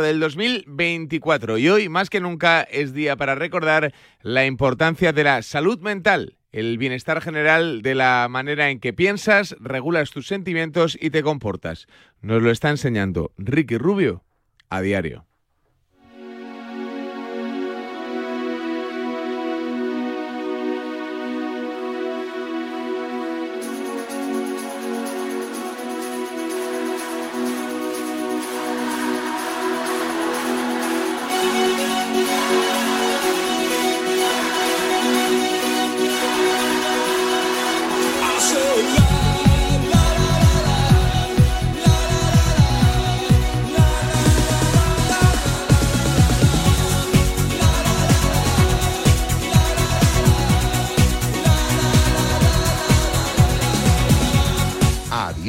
del 2024 y hoy más que nunca es día para recordar la importancia de la salud mental, el bienestar general de la manera en que piensas, regulas tus sentimientos y te comportas. Nos lo está enseñando Ricky Rubio a diario.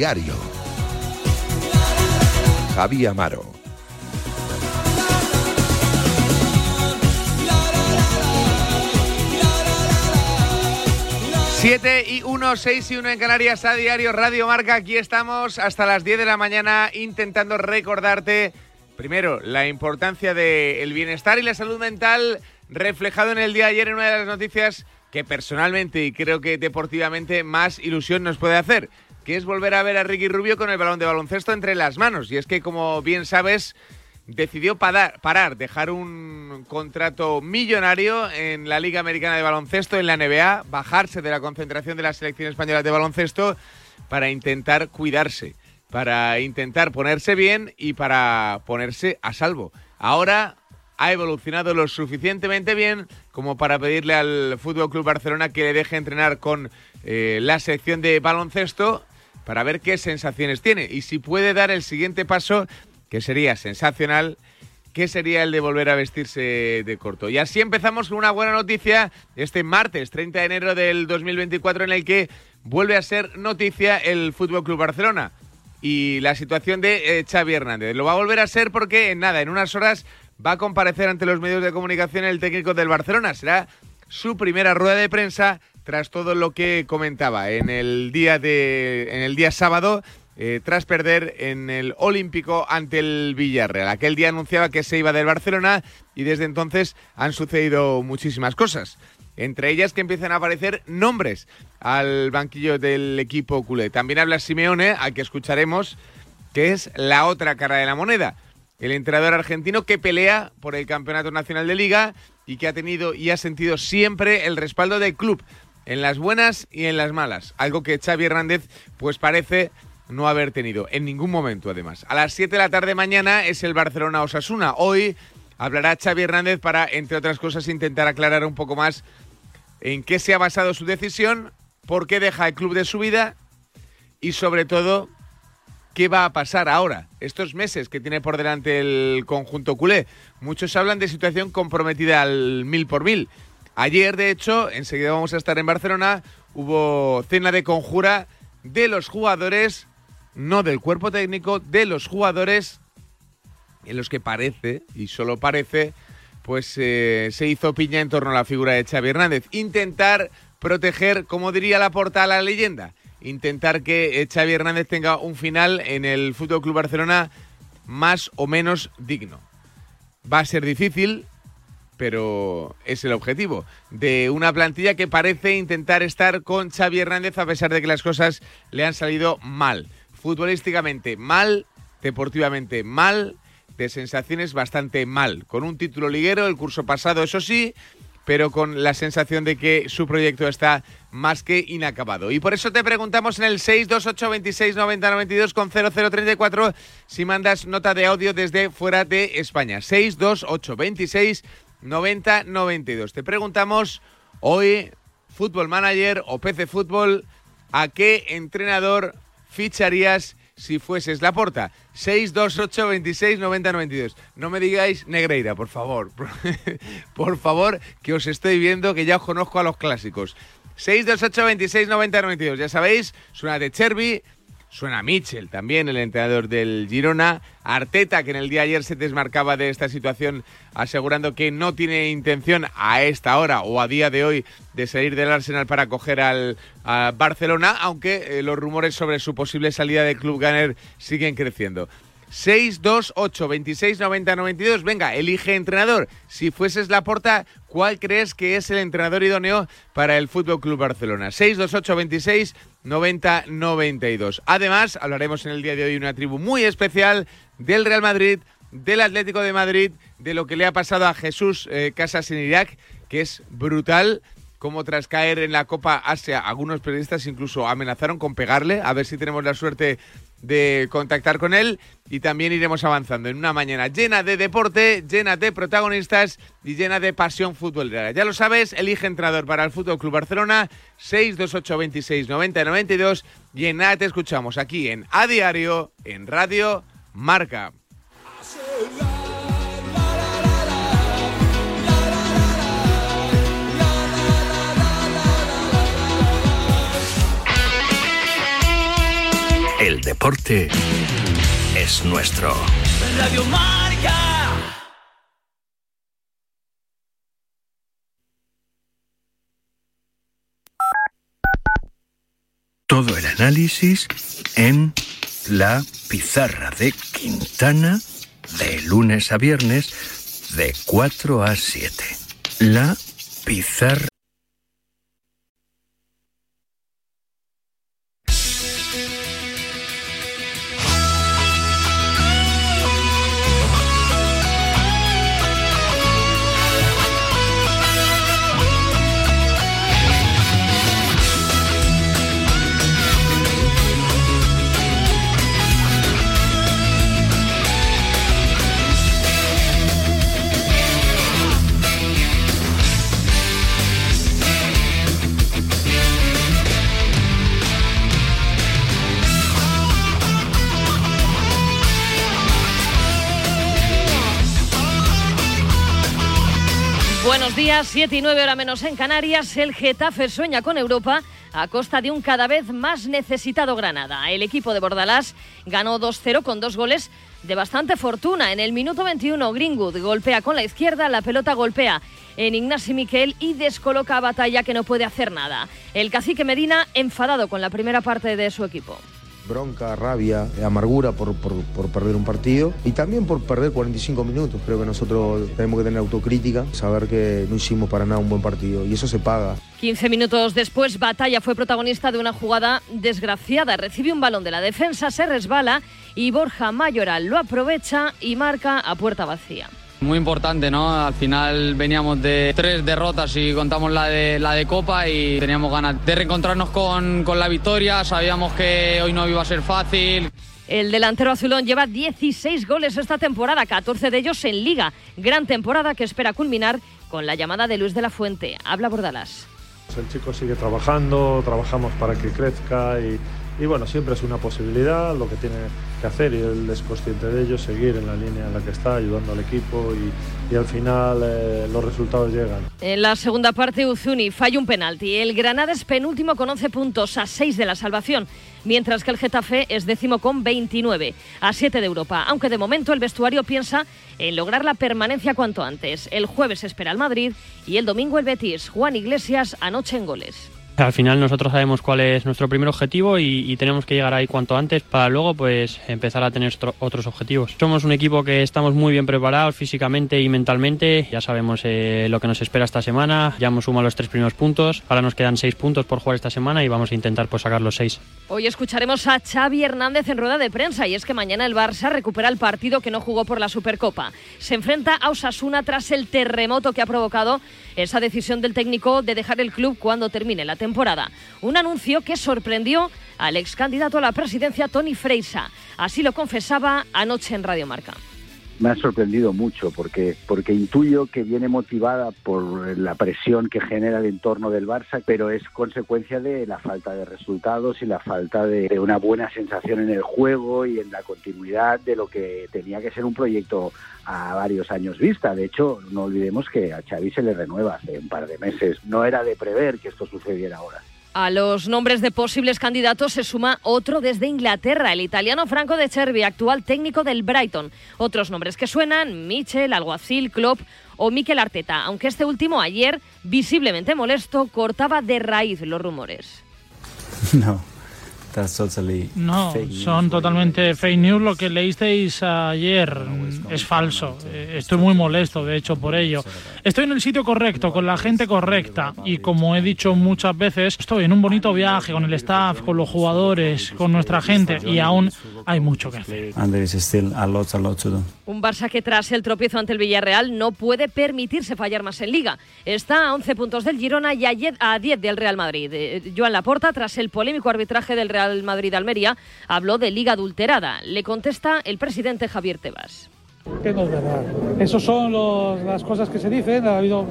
Diario. Javi Amaro. Siete y uno, seis y uno en Canarias a diario Radio Marca. Aquí estamos hasta las 10 de la mañana intentando recordarte, primero, la importancia del bienestar y la salud mental reflejado en el día de ayer en una de las noticias que personalmente y creo que deportivamente más ilusión nos puede hacer que es volver a ver a Ricky Rubio con el balón de baloncesto entre las manos. Y es que, como bien sabes, decidió parar, dejar un contrato millonario en la Liga Americana de Baloncesto, en la NBA, bajarse de la concentración de la selección española de baloncesto para intentar cuidarse, para intentar ponerse bien y para ponerse a salvo. Ahora ha evolucionado lo suficientemente bien como para pedirle al Fútbol Club Barcelona que le deje entrenar con eh, la sección de baloncesto para ver qué sensaciones tiene y si puede dar el siguiente paso, que sería sensacional, que sería el de volver a vestirse de corto. Y así empezamos con una buena noticia este martes 30 de enero del 2024 en el que vuelve a ser noticia el Fútbol Club Barcelona y la situación de eh, Xavi Hernández. Lo va a volver a ser porque en nada, en unas horas va a comparecer ante los medios de comunicación el técnico del Barcelona. Será su primera rueda de prensa tras todo lo que comentaba en el día de en el día sábado eh, tras perder en el Olímpico ante el Villarreal. Aquel día anunciaba que se iba del Barcelona y desde entonces han sucedido muchísimas cosas. Entre ellas que empiezan a aparecer nombres al banquillo del equipo culé. También habla Simeone, al que escucharemos, que es la otra cara de la moneda. El entrenador argentino que pelea por el Campeonato Nacional de Liga y que ha tenido y ha sentido siempre el respaldo del club en las buenas y en las malas, algo que Xavi Hernández pues parece no haber tenido en ningún momento además. A las 7 de la tarde mañana es el Barcelona Osasuna. Hoy hablará Xavi Hernández para entre otras cosas intentar aclarar un poco más en qué se ha basado su decisión, por qué deja el club de su vida y sobre todo qué va a pasar ahora, estos meses que tiene por delante el conjunto culé. Muchos hablan de situación comprometida al mil por mil. Ayer, de hecho, enseguida vamos a estar en Barcelona, hubo cena de conjura de los jugadores, no del cuerpo técnico, de los jugadores en los que parece, y solo parece, pues eh, se hizo piña en torno a la figura de Xavi Hernández. Intentar proteger, como diría la porta a la leyenda, intentar que eh, Xavi Hernández tenga un final en el Fútbol Club Barcelona más o menos digno. Va a ser difícil, pero es el objetivo de una plantilla que parece intentar estar con Xavi Hernández a pesar de que las cosas le han salido mal. Futbolísticamente mal, deportivamente mal, de sensaciones bastante mal. Con un título liguero el curso pasado, eso sí, pero con la sensación de que su proyecto está más que inacabado. Y por eso te preguntamos en el 628 26 90 92 con 0034 si mandas nota de audio desde fuera de España. 628 26 90-92. Te preguntamos hoy, Fútbol Manager o PC Fútbol, ¿a qué entrenador ficharías si fueses la porta? 628 26 90 92. No me digáis Negreira, por favor. por favor, que os estoy viendo, que ya os conozco a los clásicos. 628 26 90 92. Ya sabéis, suena de Cherby, Suena Mitchell también, el entrenador del Girona. Arteta, que en el día de ayer se desmarcaba de esta situación, asegurando que no tiene intención a esta hora o a día de hoy de salir del Arsenal para coger al Barcelona, aunque eh, los rumores sobre su posible salida del club Gunner siguen creciendo. 628 26 90 92. Venga, elige entrenador. Si fueses la porta, ¿cuál crees que es el entrenador idóneo para el Fútbol Club Barcelona? 628 26 90 92. Además, hablaremos en el día de hoy una tribu muy especial del Real Madrid, del Atlético de Madrid, de lo que le ha pasado a Jesús eh, Casas en Irak, que es brutal como tras caer en la Copa Asia, algunos periodistas incluso amenazaron con pegarle, a ver si tenemos la suerte de contactar con él y también iremos avanzando en una mañana llena de deporte, llena de protagonistas y llena de pasión futbolera. Ya lo sabes, elige entrenador para el Fútbol Club Barcelona 628 26 90 92 y en nada te escuchamos aquí en A Diario en Radio Marca. El deporte es nuestro. Radio Marca. Todo el análisis en la pizarra de Quintana de lunes a viernes de 4 a 7. La pizarra. Buenos días, 7 y 9 horas menos en Canarias. El Getafe sueña con Europa a costa de un cada vez más necesitado Granada. El equipo de Bordalás ganó 2-0 con dos goles de bastante fortuna. En el minuto 21, Greenwood golpea con la izquierda, la pelota golpea en Ignasi Miquel y descoloca a Batalla que no puede hacer nada. El cacique Medina enfadado con la primera parte de su equipo bronca, rabia, amargura por, por, perder un partido y también por perder 45 minutos. Creo que nosotros tenemos que tener autocrítica, saber que no hicimos para nada un buen partido y eso se paga. 15 minutos después, Batalla fue protagonista de una jugada desgraciada. Recibe un balón de la defensa, se resbala y Borja Mayoral lo aprovecha y marca a puerta vacía. Muy importante, ¿no? Al final veníamos de tres derrotas y contamos la de, la de Copa y teníamos ganas de reencontrarnos con, con la victoria. Sabíamos que hoy no iba a ser fácil. El delantero azulón lleva 16 goles esta temporada, 14 de ellos en Liga. Gran temporada que espera culminar con la llamada de Luis de la Fuente. Habla Bordalás. El chico sigue trabajando, trabajamos para que crezca y, y bueno, siempre es una posibilidad lo que tiene que hacer y él es consciente de ello, seguir en la línea en la que está, ayudando al equipo y, y al final eh, los resultados llegan. En la segunda parte, Uzuni falla un penalti. El Granada es penúltimo con 11 puntos a 6 de la salvación, mientras que el Getafe es décimo con 29 a 7 de Europa, aunque de momento el vestuario piensa en lograr la permanencia cuanto antes. El jueves espera el Madrid y el domingo el Betis. Juan Iglesias anoche en goles. Al final nosotros sabemos cuál es nuestro primer objetivo y, tenemos que llegar ahí cuanto antes para luego pues empezar a tener otros objetivos. Somos un equipo que estamos muy bien preparados físicamente y mentalmente. Ya sabemos eh, lo que nos espera esta semana. Ya hemos sumado los tres primeros puntos. Ahora nos quedan seis puntos por jugar esta semana y vamos a intentar pues sacar los seis. Hoy escucharemos a Xavi Hernández en rueda de prensa y es que mañana el Barça recupera el partido que no jugó por la Supercopa. Se enfrenta a Osasuna tras el terremoto que ha provocado esa decisión del técnico de dejar el club cuando termine la temporada. Un anuncio que sorprendió al ex candidato a la presidencia Tony Freisa. Así lo confesaba anoche en Radio Marca me ha sorprendido mucho porque, porque intuyo que viene motivada por la presión que genera el entorno del Barça, pero es consecuencia de la falta de resultados y la falta de, una buena sensación en el juego y en la continuidad de lo que tenía que ser un proyecto a varios años vista. De hecho, no olvidemos que a Xavi se le renueva hace un par de meses. No era de prever que esto sucediera ahora. A los nombres de posibles candidatos se suma otro desde Inglaterra, el italiano Franco de Cervi, actual técnico del Brighton. Otros nombres que suenan, Michel, Alguacil, Klopp o Mikel Arteta, aunque este último ayer, visiblemente molesto, cortaba de raíz los rumores. No, No, son totalmente fake news. Lo que leísteis ayer es falso. Eh, estoy muy molesto, de hecho, por ello. Estoy en el sitio correcto, con la gente correcta. Y como he dicho muchas veces, estoy en un bonito viaje con el staff, con los jugadores, con nuestra gente. Y aún hay mucho que hacer. Un Barça que tras el tropiezo ante el Villarreal no puede permitirse fallar más en Liga. Está a 11 puntos del Girona y a 10 del Real Madrid. Eh, Joan Laporta, tras el polémico arbitraje del Real Madrid-Almería, habló de Liga adulterada. Le contesta el presidente Javier Tebas. Que no es verdad. Esas son las cosas que se dicen, ha habido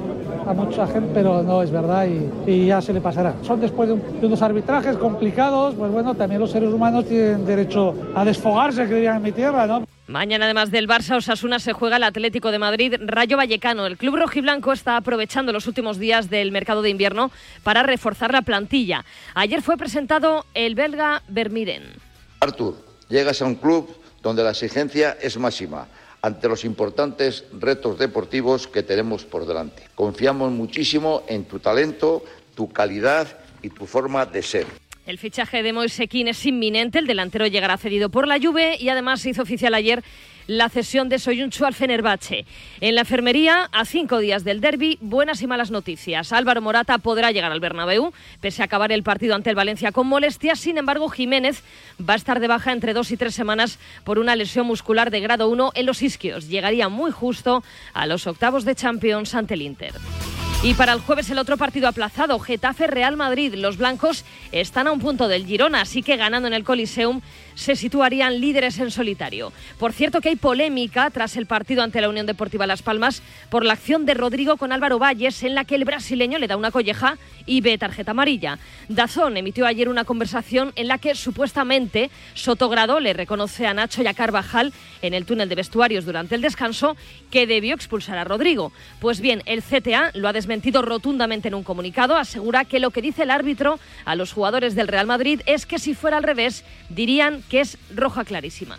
a mucha gente, pero no es verdad y, ya se le pasará. Son después de, de unos arbitrajes complicados, pues bueno, también los seres humanos tienen derecho a desfogarse, que dirían en mi tierra, ¿no? Mañana, además del Barça, Osasuna se juega el Atlético de Madrid, Rayo Vallecano. El club rojiblanco está aprovechando los últimos días del mercado de invierno para reforzar la plantilla. Ayer fue presentado el belga Vermiren. Artur, llegas a un club donde la exigencia es máxima ante los importantes retos deportivos que tenemos por delante. Confiamos muchísimo en tu talento, tu calidad y tu forma de ser. El fichaje de Moise Kean es inminente, el delantero llegará cedido por la Juve y además se hizo oficial ayer la cesión de Soyuncu al Fenerbahce. En la enfermería, a cinco días del derby, buenas y malas noticias. Álvaro Morata podrá llegar al Bernabéu, pese a acabar el partido ante el Valencia con molestias. Sin embargo, Jiménez va a estar de baja entre dos y tres semanas por una lesión muscular de grado 1 en los isquios. Llegaría muy justo a los octavos de Champions ante el Inter. Y para el jueves el otro partido aplazado, Getafe-Real Madrid. Los blancos están a un punto del Girona, así que ganando en el Coliseum se situarían líderes en solitario. Por cierto que hay polémica tras el partido ante la Unión Deportiva Las Palmas por la acción de Rodrigo con Álvaro Valles en la que el brasileño le da una colleja y ve tarjeta amarilla. Dazón emitió ayer una conversación en la que supuestamente Sotogrado le reconoce a Nacho y a Carvajal en el túnel de vestuarios durante el descanso que debió expulsar a Rodrigo. Pues bien, el CTA lo ha desmentido rotundamente en un comunicado, asegura que lo que dice el árbitro a los jugadores del Real Madrid es que si fuera al revés dirían que es roja clarísima.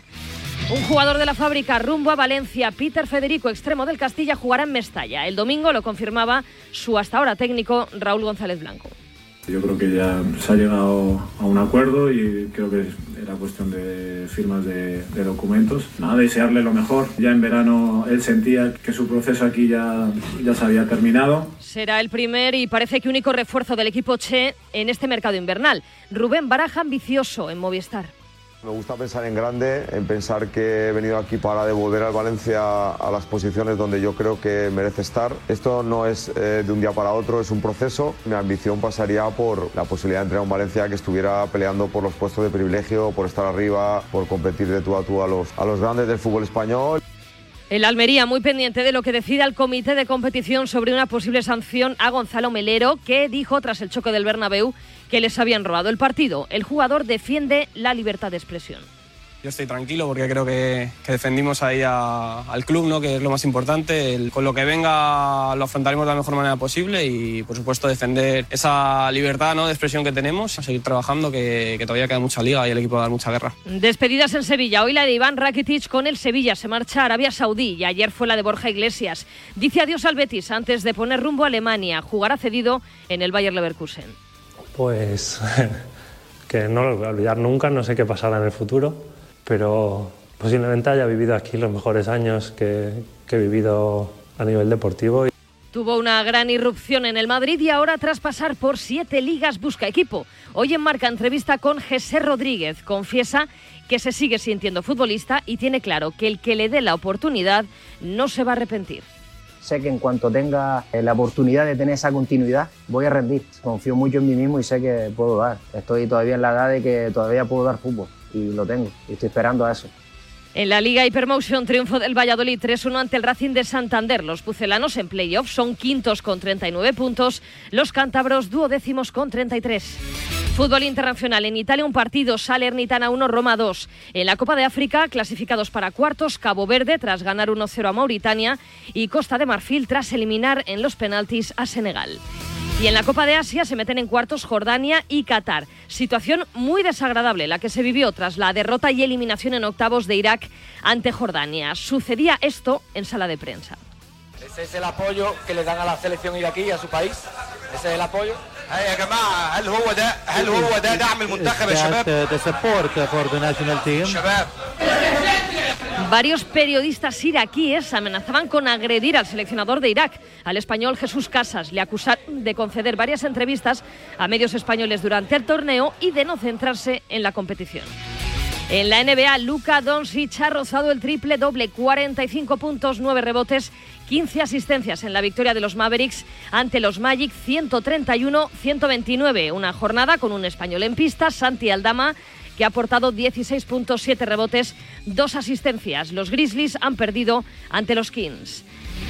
Un jugador de la fábrica rumbo a Valencia, Peter Federico, extremo del Castilla, jugará en Mestalla. El domingo lo confirmaba su hasta ahora técnico Raúl González Blanco. Yo creo que ya se ha llegado a un acuerdo y creo que era cuestión de firmas de, documentos. Nada, desearle lo mejor. Ya en verano él sentía que su proceso aquí ya, ya se había terminado. Será el primer y parece que único refuerzo del equipo Che en este mercado invernal. Rubén Baraja, ambicioso en Movistar. Me gusta pensar en grande, en pensar que he venido aquí para devolver al Valencia a las posiciones donde yo creo que merece estar. Esto no es eh, de un día para otro, es un proceso. Mi ambición pasaría por la posibilidad de entrenar a un Valencia que estuviera peleando por los puestos de privilegio, por estar arriba, por competir de tú a tú a los, a los grandes del fútbol español. El Almería muy pendiente de lo que decida el comité de competición sobre una posible sanción a Gonzalo Melero, que dijo tras el choque del Bernabéu que les habían robado el partido. El jugador defiende la libertad de expresión. Yo estoy tranquilo porque creo que, que defendimos ahí a- al club, ¿no? que es lo más importante. El- con lo que venga lo afrontaremos de la mejor manera posible y, por supuesto, defender esa libertad ¿no? de expresión que tenemos, a seguir trabajando, que, que todavía queda mucha liga y el equipo va a dar mucha guerra. Despedidas en Sevilla. Hoy la de Iván Rakitic con el Sevilla. Se marcha a Arabia Saudí y ayer fue la de Borja Iglesias. Dice adiós al Betis antes de poner rumbo a Alemania. Jugará cedido en el Bayer Leverkusen. Pues que no lo voy a olvidar nunca, no sé qué pasará en el futuro, pero posiblemente haya vivido aquí los mejores años que, que he vivido a nivel deportivo. Tuvo una gran irrupción en el Madrid y ahora tras pasar por siete ligas busca equipo. Hoy en Marca entrevista con José Rodríguez. Confiesa que se sigue sintiendo futbolista y tiene claro que el que le dé la oportunidad no se va a arrepentir. Sé que en cuanto tenga eh, la oportunidad de tener esa continuidad, voy a rendir. Confío mucho en mí mismo y sé que puedo dar. Estoy todavía en la edad de que todavía puedo dar fútbol y lo tengo. Y estoy esperando a eso. En la Liga Hypermotion, triunfo del Valladolid 3-1 ante el Racing de Santander. Los pucelanos en playoff son quintos con 39 puntos, los cántabros duodécimos con 33. Fútbol internacional. En Italia un partido, Salernitana 1, Roma 2. En la Copa de África, clasificados para cuartos, Cabo Verde tras ganar 1-0 a Mauritania y Costa de Marfil tras eliminar en los penaltis a Senegal. Y en la Copa de Asia se meten en cuartos Jordania y Qatar. Situación muy desagradable la que se vivió tras la derrota y eliminación en octavos de Irak ante Jordania. Sucedía esto en sala de prensa. Ese es el apoyo que le dan a la selección iraquí, a su país. Ese es el apoyo. يا جماعه هل هو ده هل هو ده دعم المنتخب يا شباب the support for the national team. شباب Varios periodistas iraquíes amenazaban con agredir al seleccionador de Irak, al español Jesús Casas. Le acusaron de conceder varias entrevistas a medios españoles durante el torneo y de no centrarse en la competición. En la NBA, Luka Doncic ha rozado el triple doble, 45 puntos, 9 rebotes, 15 asistencias en la victoria de los Mavericks ante los Magic 131-129. Una jornada con un español en pista, Santi Aldama, que ha aportado 16 puntos, 7 rebotes, 2 asistencias. Los Grizzlies han perdido ante los Kings.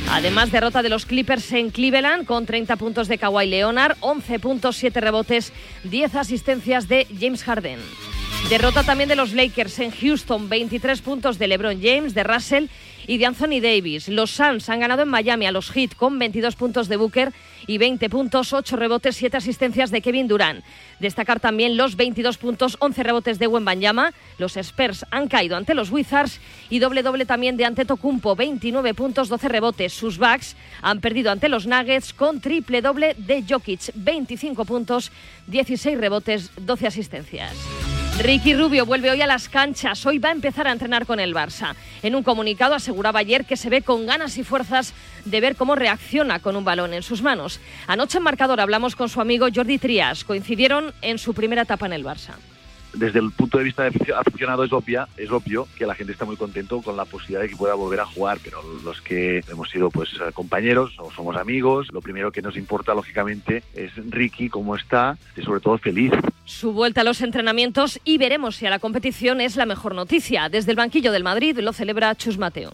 Además, derrota de los Clippers en Cleveland con 30 puntos de Kawhi Leonard, 11 puntos, 7 rebotes, 10 asistencias de James Harden. Derrota también de los Lakers en Houston, 23 puntos de LeBron James, de Russell y de Anthony Davis. Los Suns han ganado en Miami a los Heat con 22 puntos de Booker y 20 puntos, 8 rebotes, 7 asistencias de Kevin Durant. Destacar también los 22 puntos, 11 rebotes de Wembanyama. Los Spurs han caído ante los Wizards y doble doble también de Antetokounmpo, 29 puntos, 12 rebotes. Sus Bucks han perdido ante los Nuggets con triple doble de Jokic, 25 puntos, 16 rebotes, 12 asistencias. Ricky Rubio vuelve hoy a las canchas. Hoy va a empezar a entrenar con el Barça. En un comunicado aseguraba ayer que se ve con ganas y fuerzas de ver cómo reacciona con un balón en sus manos. Anoche en marcador hablamos con su amigo Jordi Trias. Coincidieron en su primera etapa en el Barça desde el punto de vista de aficionado es obvia, es obvio que la gente está muy contento con la posibilidad de que pueda volver a jugar, pero los que hemos sido pues compañeros o somos amigos, lo primero que nos importa lógicamente es Ricky cómo está y sobre todo feliz. Su vuelta a los entrenamientos y veremos si a la competición es la mejor noticia. Desde el banquillo del Madrid lo celebra Chus Mateo.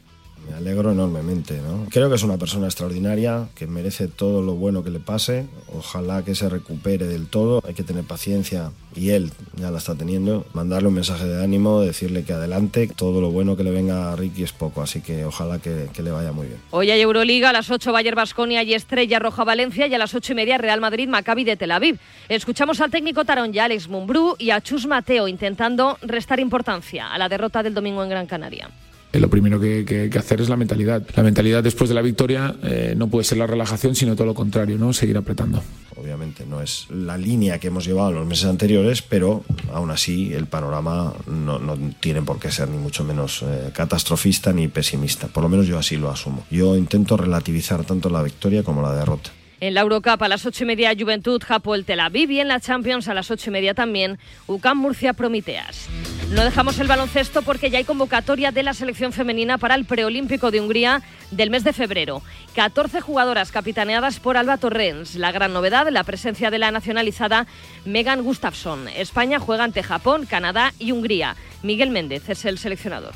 Me alegro enormemente, ¿no? Creo que es una persona extraordinaria, que merece todo lo bueno que le pase. Ojalá que se recupere del todo. Hay que tener paciencia y él ya la está teniendo. Mandarle un mensaje de ánimo, decirle que adelante. Todo lo bueno que le venga a Ricky es poco, así que ojalá que, le vaya muy bien. Hoy hay Euroliga, a las 8 Bayern Basconia y Estrella Roja Valencia y a las 8 y media Real Madrid Maccabi de Tel Aviv. Escuchamos al técnico Tarón ya Alex Mumbrú y a Chus Mateo intentando restar importancia a la derrota del domingo en Gran Canaria. Eh, lo primero que, que, que, hacer es la mentalidad. La mentalidad después de la victoria eh, no puede ser la relajación, sino todo lo contrario, ¿no? Seguir apretando. Obviamente no es la línea que hemos llevado en los meses anteriores, pero aún así el panorama no, no tiene por qué ser ni mucho menos eh, catastrofista ni pesimista. Por lo menos yo así lo asumo. Yo intento relativizar tanto la victoria como la derrota. En la Eurocup a las ocho y media Juventud Japol Tel Aviv y en la Champions a las ocho y media también UCAM Murcia Promiteas. No dejamos el baloncesto porque ya hay convocatoria de la selección femenina para el preolímpico de Hungría del mes de febrero. 14 jugadoras capitaneadas por Alba Torrens. La gran novedad, la presencia de la nacionalizada Megan Gustafsson. España juega ante Japón, Canadá y Hungría. Miguel Méndez es el seleccionador.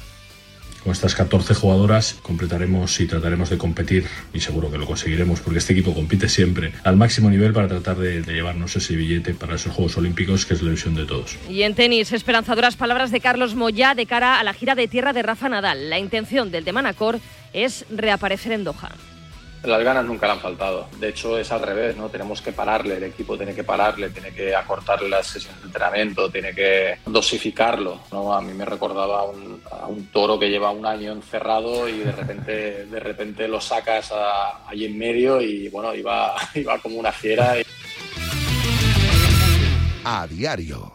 Con estas 14 jugadoras completaremos y trataremos de competir, y seguro que lo conseguiremos, porque este equipo compite siempre al máximo nivel para tratar de, llevarnos ese billete para esos Juegos Olímpicos, que es la ilusión de todos. Y en tenis, esperanzadoras palabras de Carlos Moyá de cara a la gira de tierra de Rafa Nadal. La intención del de Manacor es reaparecer en Doha. Las ganas nunca le han faltado. De hecho, es al revés, ¿no? Tenemos que pararle, el equipo tiene que pararle, tiene que acortarle las sesiones de entrenamiento, tiene que dosificarlo, ¿no? A mí me recordaba a un, toro que lleva un año encerrado y de repente, de repente lo sacas a, ahí en medio y, bueno, iba, iba como una fiera. Y... A diario.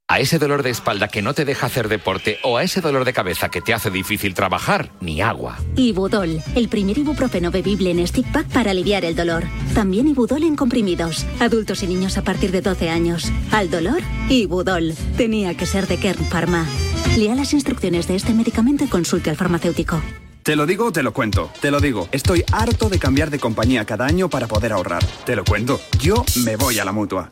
A ese dolor de espalda que no te deja hacer deporte o a ese dolor de cabeza que te hace difícil trabajar, ni agua. Ibudol, el primer ibuprofeno bebible en stick pack para aliviar el dolor. También Ibudol en comprimidos. Adultos y niños a partir de 12 años. Al dolor, Ibudol. Tenía que ser de Kern Pharma. Lea las instrucciones de este medicamento y consulte al farmacéutico. Te lo digo, te lo cuento. Te lo digo. Estoy harto de cambiar de compañía cada año para poder ahorrar. Te lo cuento. Yo me voy a la mutua.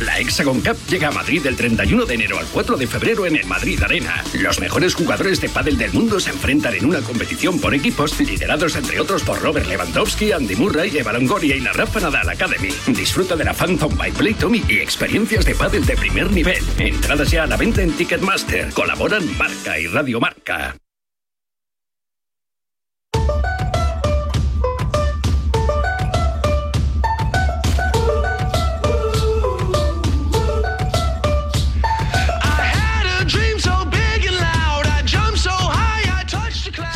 La Hexagon Cup llega a Madrid del 31 de enero al 4 de febrero en el Madrid Arena. Los mejores jugadores de pádel del mundo se enfrentan en una competición por equipos liderados entre otros por Robert Lewandowski, Andy Murray, Eva Longoria y la Rafa Nadal Academy. Disfruta de la Phantom by Play Tommy y experiencias de pádel de primer nivel. Entradas ya a la venta en Ticketmaster. Colaboran Marca y Radio Marca.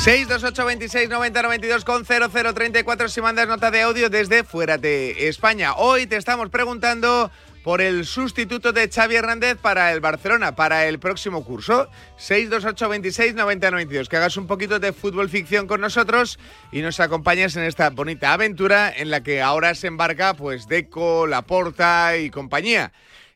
Seis 26 90 92 con 0034 si mandas nota de audio desde fuera de España. Hoy te estamos preguntando por el sustituto de Xavi Hernández para el Barcelona para el próximo curso. 628 26 90 92. Que hagas un poquito de fútbol ficción con nosotros y nos acompañes en esta bonita aventura en la que ahora se embarca pues Deco, Laporta y compañía.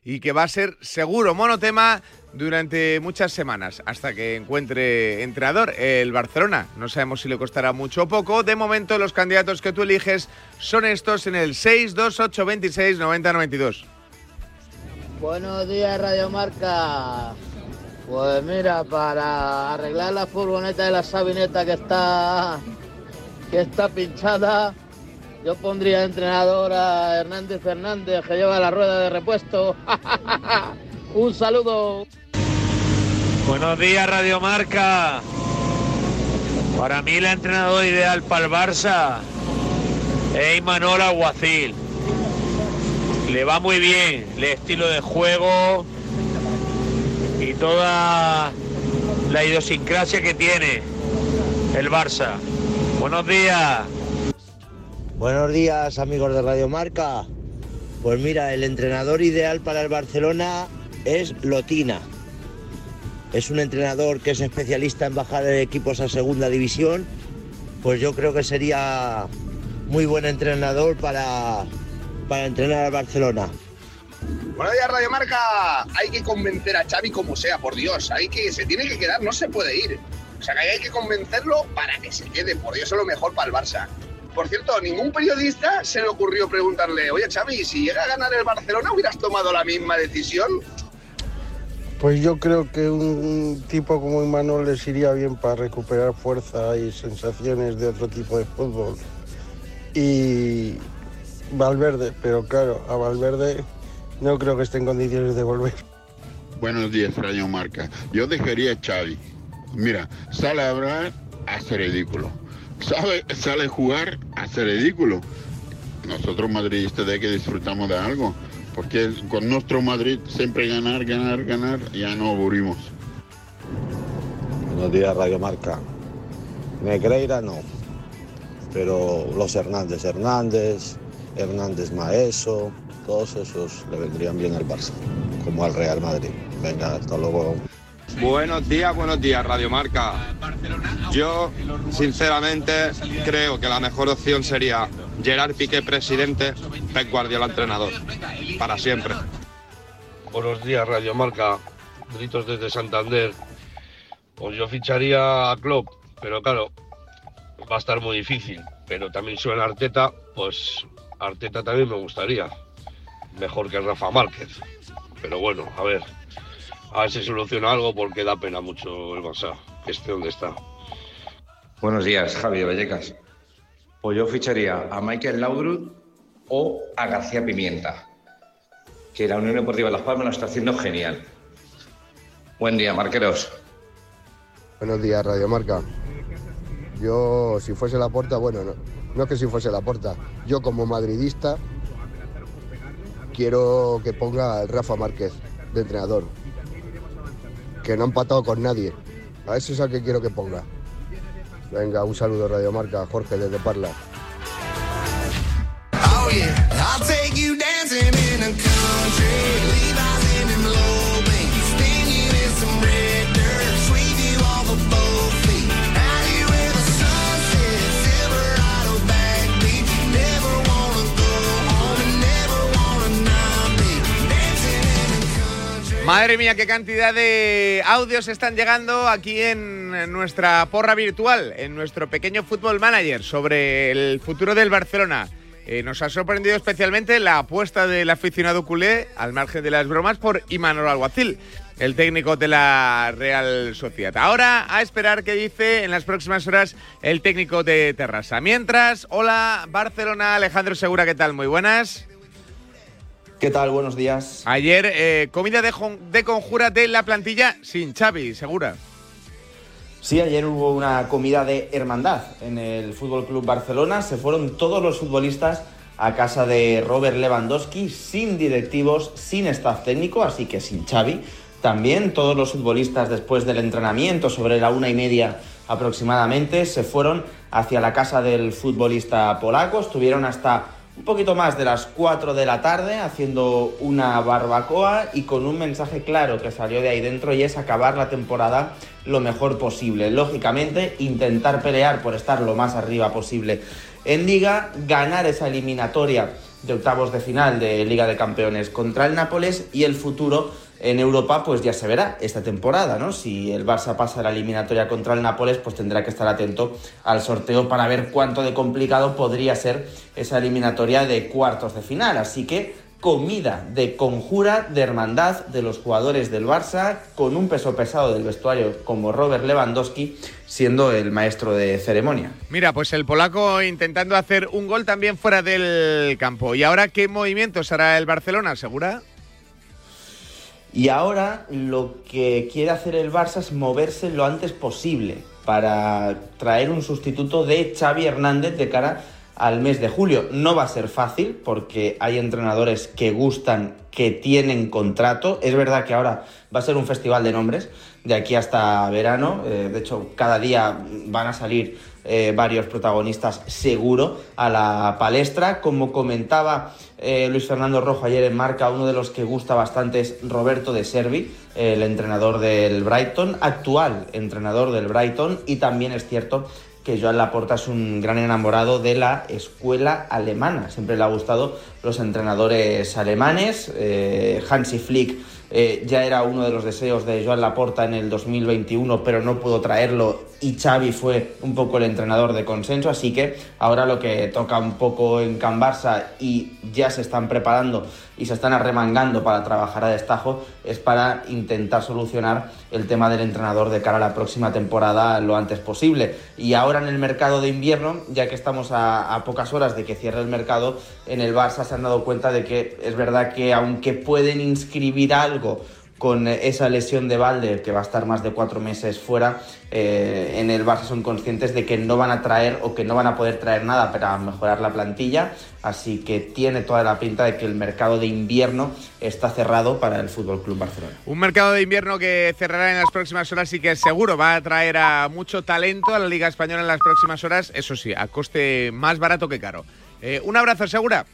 Y que va a ser seguro monotema durante muchas semanas hasta que encuentre entrenador el Barcelona. No sabemos si le costará mucho o poco. De momento los candidatos que tú eliges son estos en el 628 26 90 92. Buenos días Radio Marca. Pues mira, para arreglar la furgoneta de la Sabineta que está que está pinchada, yo pondría entrenador a Hernández Fernández que lleva la rueda de repuesto. Un saludo. Buenos días, Radio Marca. Para mí el entrenador ideal para el Barça es Imanol Aguacil. Le va muy bien el estilo de juego y toda la idiosincrasia que tiene el Barça. Buenos días. Buenos días, amigos de Radio Marca. Pues mira, el entrenador ideal para el Barcelona es Lotina. Es un entrenador que es especialista en bajar equipos a segunda división. Pues yo creo que sería muy buen entrenador para, para entrenar al Barcelona. Buenos días, Radio Marca. Hay que convencer a Xavi como sea, por Dios. Hay que, se tiene que quedar, no se puede ir. O sea, que hay que convencerlo para que se quede. Por Dios, es lo mejor para el Barça. Por cierto, ningún periodista se le ocurrió preguntarle, oye Xavi, si llega a ganar el Barcelona, ¿hubieras tomado la misma decisión? Pues yo creo que un tipo como Imanol les iría bien para recuperar fuerza y sensaciones de otro tipo de fútbol. Y Valverde, pero claro, a Valverde no creo que esté en condiciones de volver. Buenos días, Radio Marca. Yo dejaría a Xavi. Mira, sale a hablar, hace ridículo. Sale, sale jugar, hace ridículo. Nosotros madridistas de que disfrutamos de algo porque con nuestro Madrid siempre ganar, ganar, ganar, ya no aburrimos. Buenos días, Radio Marca. Negreira no, pero los Hernández Hernández, Hernández Maeso, todos esos le vendrían bien al Barça, como al Real Madrid. Venga, hasta luego. Buenos días, buenos días, Radio Marca. Yo, sinceramente, creo que la mejor opción sería Gerard Piqué, presidente, Pep Guardiola, entrenador. Para siempre. Buenos días, Radio Marca. Gritos desde Santander. Pues yo ficharía a Klopp, pero claro, va a estar muy difícil. Pero también suena Arteta, pues Arteta también me gustaría. Mejor que Rafa Márquez. Pero bueno, a ver, a ver si soluciona algo porque da pena mucho el Barça, que esté donde está. Buenos días, Javi Vallecas. Pues yo ficharía a Michael Laudrup o a García Pimienta, que la Unión Deportiva Las Palmas lo está haciendo genial. Buen día, marqueros. Buenos días, Radio Marca. Yo, si fuese la puerta, bueno, no, no es que si fuese la puerta, yo como madridista quiero que ponga al Rafa Márquez de entrenador que no ha empatado con nadie. A eso es al que quiero que ponga. Venga, un saludo Radio Marca, Jorge desde Parla. Madre mía, qué cantidad de audios están llegando aquí en nuestra porra virtual, en nuestro pequeño fútbol manager sobre el futuro del Barcelona. Eh, nos ha sorprendido especialmente la apuesta del aficionado culé, al margen de las bromas, por Imanol Alguacil, el técnico de la Real Sociedad. Ahora a esperar qué dice en las próximas horas el técnico de Terrassa. Mientras, hola Barcelona, Alejandro Segura, ¿qué tal? Muy buenas. ¿Qué tal? Buenos días. Ayer, eh, comida de, de conjura de la plantilla sin Xavi, Segura. Sí, ayer hubo una comida de hermandad en el Fútbol Club Barcelona. Se fueron todos los futbolistas a casa de Robert Lewandowski, sin directivos, sin staff técnico, así que sin Xavi. También todos los futbolistas después del entrenamiento, sobre la una y media aproximadamente, se fueron hacia la casa del futbolista polaco. Estuvieron hasta un poquito más de las 4 de la tarde haciendo una barbacoa y con un mensaje claro que salió de ahí dentro y es acabar la temporada lo mejor posible. Lógicamente, intentar pelear por estar lo más arriba posible en liga, ganar esa eliminatoria de octavos de final de Liga de Campeones contra el Nápoles y el futuro en Europa, pues ya se verá esta temporada, ¿no? Si el Barça pasa la eliminatoria contra el Nápoles, pues tendrá que estar atento al sorteo para ver cuánto de complicado podría ser esa eliminatoria de cuartos de final. Así que comida de conjura, de hermandad de los jugadores del Barça, con un peso pesado del vestuario como Robert Lewandowski, siendo el maestro de ceremonia. Mira, pues el polaco intentando hacer un gol también fuera del campo. ¿Y ahora qué movimientos hará el Barcelona, segura? Y ahora lo que quiere hacer el Barça es moverse lo antes posible para traer un sustituto de Xavi Hernández de cara al mes de julio. No va a ser fácil porque hay entrenadores que gustan, que tienen contrato. Es verdad que ahora va a ser un festival de nombres de aquí hasta verano. Eh, de hecho, cada día van a salir eh, varios protagonistas seguro a la palestra. Como comentaba eh, Luis Fernando Rojo ayer en Marca, uno de los que gusta bastante es Roberto de Servi, el entrenador del Brighton, actual entrenador del Brighton, y también es cierto que Joan Laporta es un gran enamorado de la escuela alemana. Siempre le ha gustado los entrenadores alemanes. Eh, Hansi Flick eh, ya era uno de los deseos de Joan Laporta en el 2021, pero no pudo traerlo y Xavi fue un poco el entrenador de consenso, así que ahora lo que toca un poco en Can Barça y ya se están preparando y se están arremangando para trabajar a destajo es para intentar solucionar el tema del entrenador de cara a la próxima temporada lo antes posible. Y ahora en el mercado de invierno, ya que estamos a, a pocas horas de que cierre el mercado, en el Barça se han dado cuenta de que es verdad que aunque pueden inscribir algo, con esa lesión de Valde, que va a estar más de cuatro meses fuera, eh, en el Barça son conscientes de que no van a traer o que no van a poder traer nada para mejorar la plantilla, así que tiene toda la pinta de que el mercado de invierno está cerrado para el Fútbol Club Barcelona. Un mercado de invierno que cerrará en las próximas horas y que seguro va a traer a mucho talento a la Liga Española en las próximas horas, eso sí, a coste más barato que caro. Eh, un abrazo, Segura.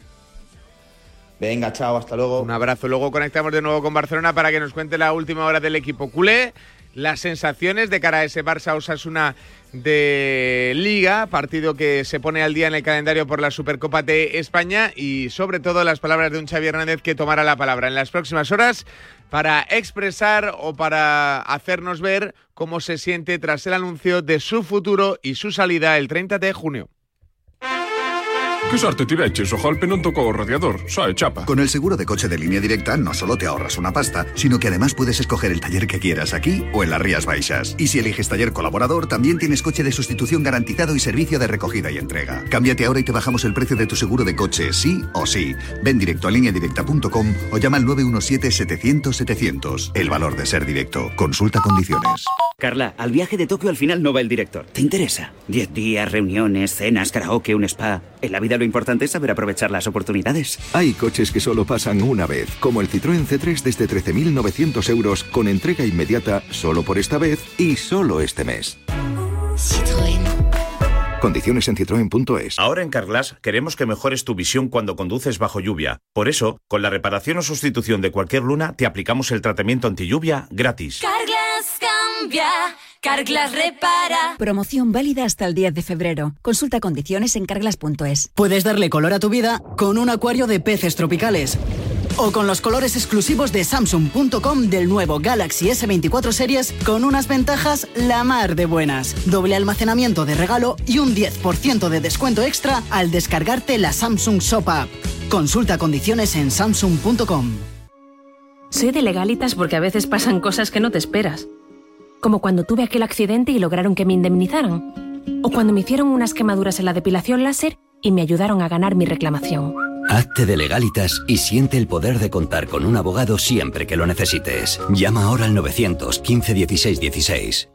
Venga, chao, hasta luego. Un abrazo. Luego conectamos de nuevo con Barcelona para que nos cuente la última hora del equipo culé, las sensaciones de cara a ese Barça Osasuna de Liga, partido que se pone al día en el calendario por la Supercopa de España y sobre todo las palabras de un Xavi Hernández que tomará la palabra en las próximas horas para expresar o para hacernos ver cómo se siente tras el anuncio de su futuro y su salida el 30 de junio. ¿Qué sorte ti veches? O tocou o radiador, é chapa. Con el seguro de coche de línea directa no solo te ahorras una pasta, sino que además puedes escoger el taller que quieras aquí o en las Rías Baixas. Y si eliges taller colaborador, también tienes coche de sustitución garantizado y servicio de recogida y entrega. Cámbiate ahora y te bajamos el precio de tu seguro de coche, sí o sí. Ven directo a lineadirecta.com o llama al 917-700-700. El valor de ser directo. Consulta condiciones. Carla, al viaje de Tokio al final no va el director. ¿Te interesa? Diez días, reuniones, cenas, karaoke, un spa. En la vida lo importante es saber aprovechar las oportunidades. Hay coches que solo pasan una vez, como el Citroën C3 desde 13.900 euros con entrega inmediata solo por esta vez y solo este mes. Citroën. Condiciones en citroen.es. Ahora en Carglass queremos que mejores tu visión cuando conduces bajo lluvia. Por eso, con la reparación o sustitución de cualquier luna, te aplicamos el tratamiento anti lluvia gratis. Carglass cambia. Carglass repara. Promoción válida hasta el 10 de febrero. Consulta condiciones en carglass.es. Puedes darle color a tu vida con un acuario de peces tropicales O con los colores exclusivos de Samsung.com del nuevo Galaxy S24 Series con unas ventajas la mar de buenas. Doble almacenamiento de regalo y un 10% de descuento extra al descargarte la Samsung Shop App. Consulta condiciones en Samsung.com. Soy de legalitas porque a veces pasan cosas que no te esperas. Como cuando tuve aquel accidente y lograron que me indemnizaran. O cuando me hicieron unas quemaduras en la depilación láser y me ayudaron a ganar mi reclamación. Hazte de legalitas y siente el poder de contar con un abogado siempre que lo necesites. Llama ahora al 915 16 16.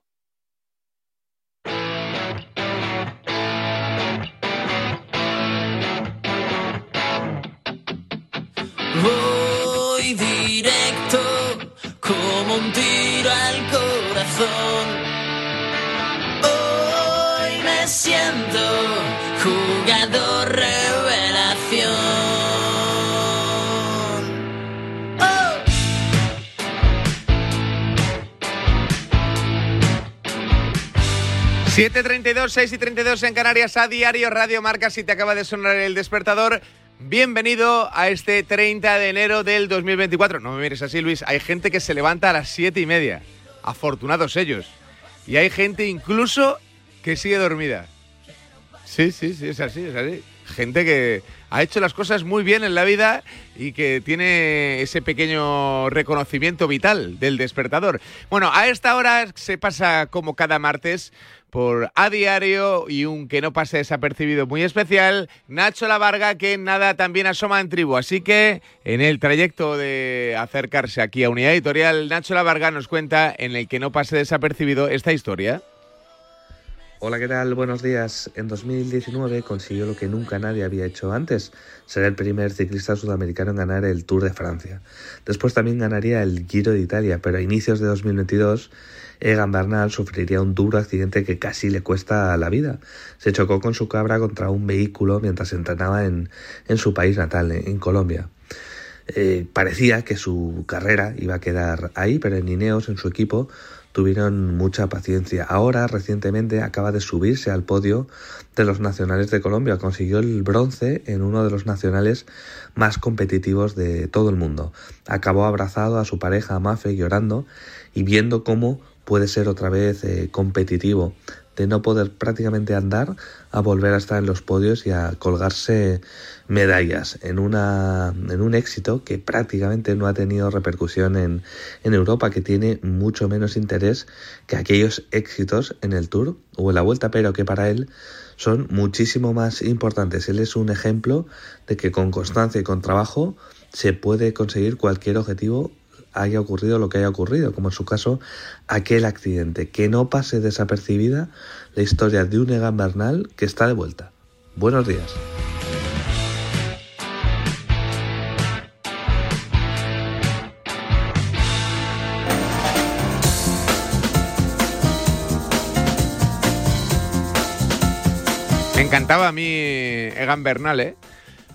7.32, 6 y 32 en Canarias a diario Radio Marca. Si te acaba de sonar el despertador, bienvenido a este 30 de enero del 2024. No me mires así, Luis. Hay gente que se levanta a las 7 y media. Afortunados ellos. Y hay gente incluso que sigue dormida. Sí, sí, sí, es así, es así. Gente que ha hecho las cosas muy bien en la vida y que tiene ese pequeño reconocimiento vital del despertador. Bueno, a esta hora se pasa como cada martes por A Diario y un que no pase desapercibido muy especial, Nacho La Varga, que nada también asoma en tribu. Así que en el trayecto de acercarse aquí a Unidad Editorial, Nacho La Varga nos cuenta en el que no pase desapercibido esta historia. Hola, ¿qué tal? Buenos días. En 2019 consiguió lo que nunca nadie había hecho antes, ser el primer ciclista sudamericano en ganar el Tour de Francia. Después también ganaría el Giro de Italia, pero a inicios de 2022 Egan Bernal sufriría un duro accidente que casi le cuesta la vida. Se chocó con su cabra contra un vehículo mientras entrenaba en, en su país natal, en Colombia. Eh, parecía que su carrera iba a quedar ahí, pero en Ineos, en su equipo, tuvieron mucha paciencia. Ahora, recientemente, acaba de subirse al podio de los nacionales de Colombia. Consiguió el bronce en uno de los nacionales más competitivos de todo el mundo. Acabó abrazado a su pareja Mafe llorando y viendo cómo puede ser otra vez eh, competitivo de no poder prácticamente andar a volver a estar en los podios y a colgarse medallas en, una, en un éxito que prácticamente no ha tenido repercusión en, en Europa, que tiene mucho menos interés que aquellos éxitos en el Tour o en la Vuelta, pero que para él son muchísimo más importantes. Él es un ejemplo de que con constancia y con trabajo se puede conseguir cualquier objetivo haya ocurrido lo que haya ocurrido, como en su caso aquel accidente, que no pase desapercibida la historia de un Egan Bernal que está de vuelta. Buenos días. Me encantaba a mí Egan Bernal, ¿eh?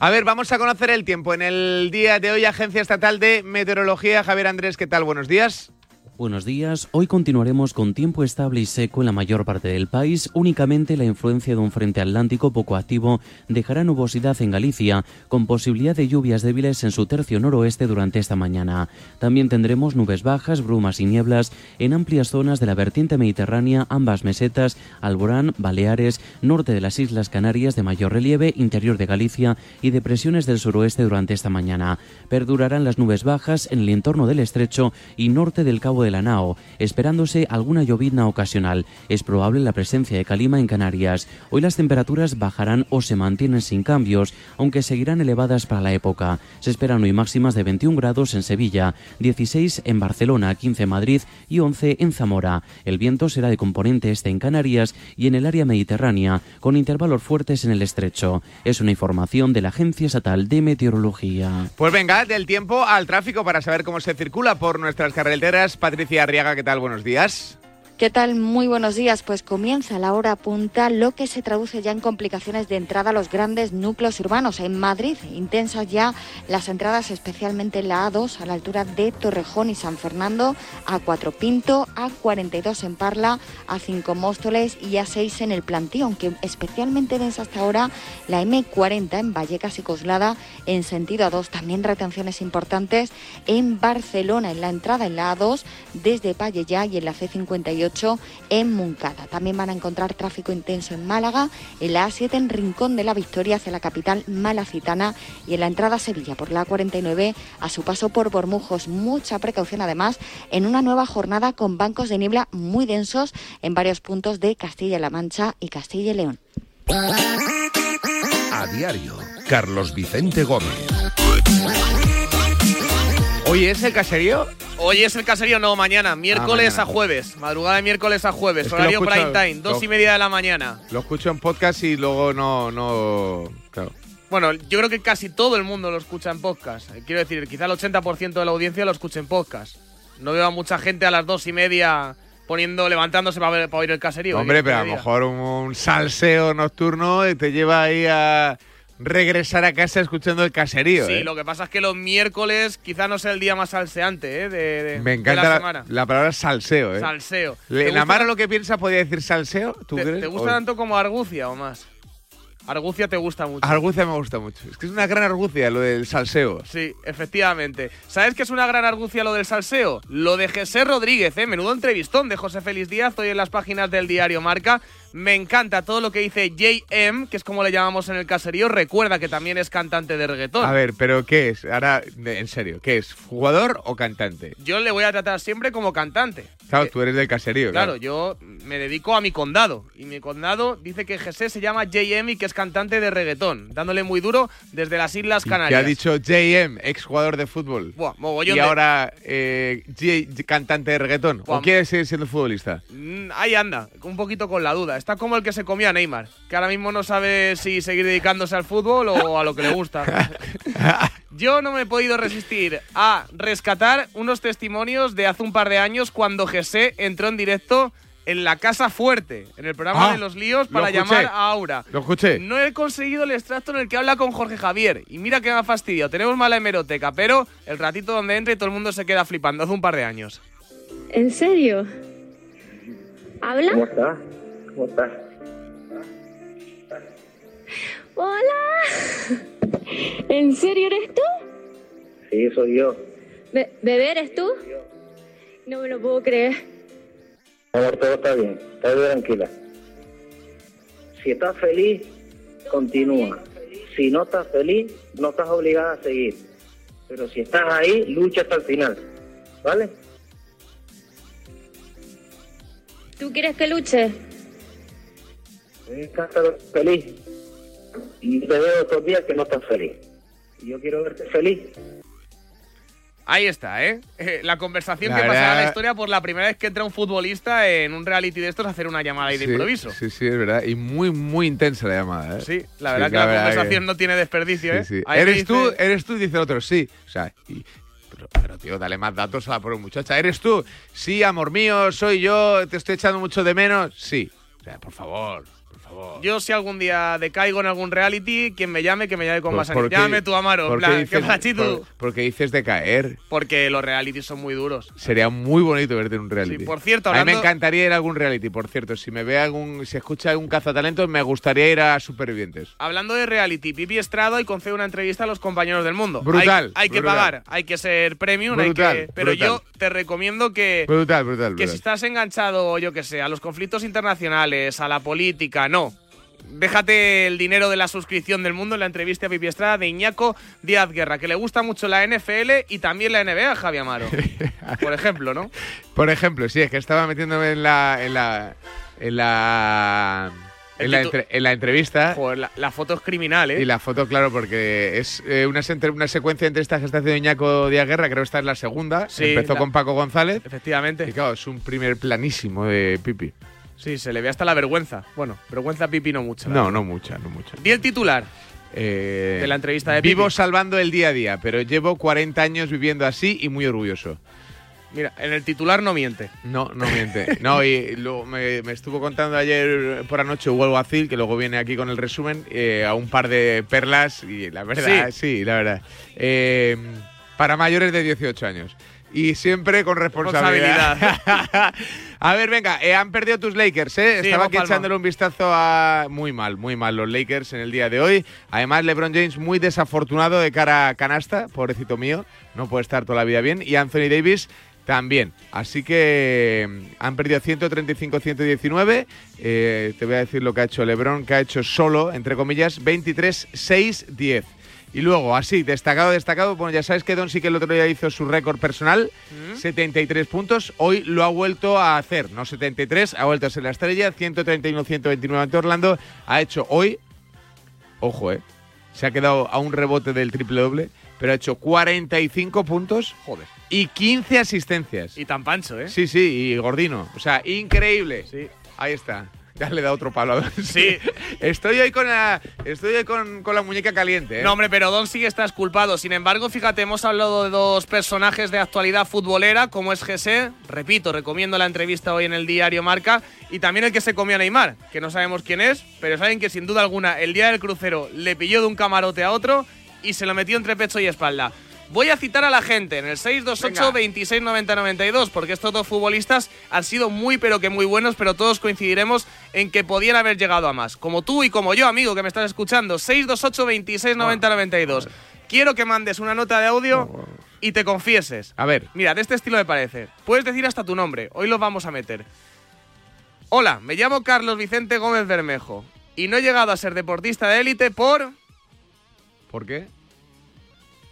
A ver, vamos a conocer el tiempo. En el día de hoy, Agencia Estatal de Meteorología. Javier Andrés, ¿qué tal? Buenos días. Buenos días. Hoy continuaremos con tiempo estable y seco en la mayor parte del país. Únicamente la influencia de un frente atlántico poco activo dejará nubosidad en Galicia, con posibilidad de lluvias débiles en su tercio noroeste durante esta mañana. También tendremos nubes bajas, brumas y nieblas en amplias zonas de la vertiente mediterránea, ambas mesetas, Alborán, Baleares, norte de las Islas Canarias de mayor relieve, interior de Galicia y depresiones del suroeste durante esta mañana. Perdurarán las nubes bajas en el entorno del estrecho y norte del Cabo de la Nao, esperándose alguna llovizna ocasional. Es probable la presencia de calima en Canarias. Hoy las temperaturas bajarán o se mantienen sin cambios, aunque seguirán elevadas para la época. Se esperan hoy máximas de 21 grados en Sevilla, 16 en Barcelona, 15 en Madrid y 11 en Zamora. El viento será de componente este en Canarias y en el área mediterránea, con intervalos fuertes en el estrecho. Es una información de la Agencia Estatal de Meteorología. Pues venga, del tiempo al tráfico para saber cómo se circula por nuestras carreteras. Patricia Arriaga, ¿qué tal? Buenos días. ¿Qué tal? Muy buenos días. Pues comienza la hora punta, lo que se traduce ya en complicaciones de entrada a los grandes núcleos urbanos. En Madrid, intensas ya las entradas, especialmente en la A2, a la altura de Torrejón y San Fernando, A4 Pinto, A42 en Parla, A5 Móstoles y A6 en el Plantío, aunque especialmente densa hasta ahora la M40 en Vallecas y Coslada en sentido A2. También retenciones importantes en Barcelona, en la entrada en la A2 desde Palleya y en la C58 en Moncada. También van a encontrar tráfico intenso en Málaga, en la A7 en Rincón de la Victoria hacia la capital malacitana y en la entrada a Sevilla por la A49 a su paso por Bormujos. Mucha precaución además en una nueva jornada con bancos de niebla muy densos en varios puntos de Castilla-La Mancha y Castilla y León. A diario, Carlos Vicente Gómez. Hoy es el caserío. Hoy es el caserío, no, mañana, miércoles mañana. a jueves, madrugada de miércoles a jueves, Es horario escucho- prime time, dos lo- y media de la mañana. Lo escucho en podcast y luego no, no, claro. Bueno, yo creo que casi todo el mundo lo escucha en podcast. Eh, Quiero decir, quizá el 80% de la audiencia lo escucha en podcast. No veo a mucha gente a las dos y media poniendo, levantándose para, ver- para oír el caserío. Hombre, ¿qué pero a lo mejor un, un salseo nocturno te lleva ahí a regresar a casa escuchando el caserío. Sí, ¿eh? lo que pasa es que los miércoles quizá no sea el día más salseante ¿eh? de, de- Me encanta la la, semana. la palabra salseo. ¿eh? Salseo. Le- ¿Te la Mara lo que piensa podría decir salseo. ¿Tú ¿Te, crees? te gusta O- tanto como argucia o más? Argucia te gusta mucho. Argucia me gusta mucho. Es que es una gran argucia lo del salseo. Sí, efectivamente. ¿Sabes qué es una gran argucia lo del salseo? Lo de José Rodríguez, ¿eh? Menudo entrevistón de José Félix Díaz hoy en las páginas del diario Marca. Me encanta todo lo que dice JM, que es como le llamamos en el caserío. Recuerda que también es cantante de reggaetón. A ver, pero ¿qué es? Ahora, en serio, ¿qué es? ¿Jugador o cantante? Yo le voy a tratar siempre como cantante. Claro, tú eres del caserío. Claro, yo me dedico a mi condado. Y mi condado dice que José se llama JM y que es cantante de reggaetón, dándole muy duro desde las Islas ¿Y Canarias. ¿Qué ha dicho JM, ex jugador de fútbol? Buah, mogollón y de- ahora eh, J- cantante de reggaetón. Buah. ¿O quiere seguir siendo futbolista? Mm, Ahí anda, un poquito con la duda. Está como el que se comió a Neymar, que ahora mismo no sabe si seguir dedicándose al fútbol o a lo que le gusta. Yo no me he podido resistir a rescatar unos testimonios de hace un par de años cuando José entró en directo en la Casa Fuerte, en el programa Ah, de los líos, lo para escuché. llamar a Aura. Lo escuché. No he conseguido el extracto en el que habla con Jorge Javier. Y mira que me ha fastidiado. Tenemos mala hemeroteca, pero el ratito donde entra y todo el mundo se queda flipando hace un par de años. ¿En serio? ¿Habla? ¿Cómo estás? ¿Cómo estás? ¡Hola! ¿En serio eres tú? Sí, soy yo. Be- ¿Bebé eres tú? No me lo puedo creer. Amor, todo está bien. Está bien, tranquila. Si estás feliz, continúa. Si no estás feliz, no estás obligada a seguir. Pero si estás ahí, lucha hasta el final. ¿Vale? ¿Tú quieres que luche? Encanta verte feliz. Y te veo estos días que no estás feliz. Y yo quiero verte feliz. Ahí está, ¿eh? Eh, La conversación La que pasará a la verdad- historia por la primera vez que entra un futbolista en un reality de estos a hacer una llamada ahí de Sí, improviso. Sí, sí, es verdad. Y muy, muy intensa la llamada. ¿eh? Sí, la verdad que la conversación no tiene desperdicio, ¿eh? Sí, sí. ¿Eres tú? dice- ¿Eres tú? Dice el otro, sí. O sea, y- pero, pero, tío, dale más datos a la pobre muchacha. ¿Eres tú? Sí, amor mío, soy yo, te estoy echando mucho de menos. Sí. O sea, por favor, Yo si algún día decaigo en algún reality, quien me llame, que me llame con más ¿por ánimo. Llámame tú, Amaro. Por plan, dices- porque dices de caer. Porque los realities son muy duros. Sería muy bonito verte en un reality. Sí, por cierto, A mí me encantaría ir a algún reality, por cierto. Si me ve algún, si escucha algún cazatalentos, me gustaría ir a Supervivientes. Hablando de reality, Pipi Estrado y concede una entrevista a los compañeros del mundo. Brutal, Hay, hay que brutal. pagar, hay que ser premium, hay Brutal, que- pero brutal. yo te recomiendo que, Brutal, brutal, que si estás enganchado, yo que sé, a los conflictos internacionales, a la política, no. Déjate el dinero de la suscripción del mundo en la entrevista a Pipi Estrada de Iñaco Díaz Guerra, que le gusta mucho la NFL y también la NBA, Javi Amaro. Por ejemplo, ¿no? Por ejemplo, sí, es que estaba metiéndome en la. en la. en la. En la, titu- entre- en la entrevista. Joder, la, la foto es criminal, ¿eh? Y la foto, claro, porque es eh, una, una secuencia entre esta gestación de Iñaco Díaz Guerra, creo que esta es la segunda. Sí, Empezó la- con Paco González. Efectivamente. Y claro, es un primer planísimo de Pipi. Sí, se le ve hasta la vergüenza. Bueno, vergüenza a Pipi no mucho. la No, no mucha, no mucha. Di el titular. Eh, De la entrevista de Pipi. Vivo salvando el día a día, pero llevo 40 años viviendo así y muy orgulloso. Mira, en el titular no miente. No, no miente. No, y luego me, me estuvo contando ayer por anoche Hugo Alguacil, que luego viene aquí con el resumen, eh, a un par de perlas, y la verdad, sí, la verdad. Eh, para mayores de 18 años. Y siempre con responsabilidad. a ver, venga, eh, han perdido tus Lakers, ¿eh? Sí, Estaba aquí echándole un vistazo a. Muy mal, muy mal los Lakers en el día de hoy. Además, LeBron James muy desafortunado de cara a canasta, pobrecito mío. No puede estar toda la vida bien. Y Anthony Davis también. Así que mm, han perdido 135-119. Eh, te voy a decir lo que ha hecho LeBron, que ha hecho solo, entre comillas, 23-6-10. Y luego, así, destacado, destacado, bueno, ya sabes que Don sí que el otro día hizo su récord personal, 73 puntos, hoy lo ha vuelto a hacer, no 73, ha vuelto a ser la estrella, 131-129 ante Orlando, ha hecho hoy, ojo, eh, se ha quedado a un rebote del triple doble, pero ha hecho 45 puntos Joder. y 15 asistencias. Y tan pancho, ¿eh? Sí, sí, y gordino, o sea, increíble. Sí. Ahí está. Ya le da otro palo. a Don. Sí. Estoy hoy con la, estoy hoy con, con la muñeca caliente. ¿eh? No, hombre, pero Don sigue estás culpado. Sin embargo, fíjate, hemos hablado de dos personajes de actualidad futbolera, como es José. Repito, recomiendo la entrevista hoy en el diario Marca. Y también el que se comió a Neymar, que no sabemos quién es, pero saben que sin duda alguna el día del crucero le pilló de un camarote a otro y se lo metió entre pecho y espalda. Voy a citar a la gente en el 628 26 90 92 porque estos dos futbolistas han sido muy pero que muy buenos, pero todos coincidiremos en que podían haber llegado a más. Como tú y como yo, amigo, que me estás escuchando. 628 26 90 92. Quiero que mandes una nota de audio y te confieses. A ver. Mira, de este estilo me parece. Puedes decir hasta tu nombre. Hoy los vamos a meter. Hola, me llamo Carlos Vicente Gómez Bermejo y no he llegado a ser deportista de élite por ¿Por qué?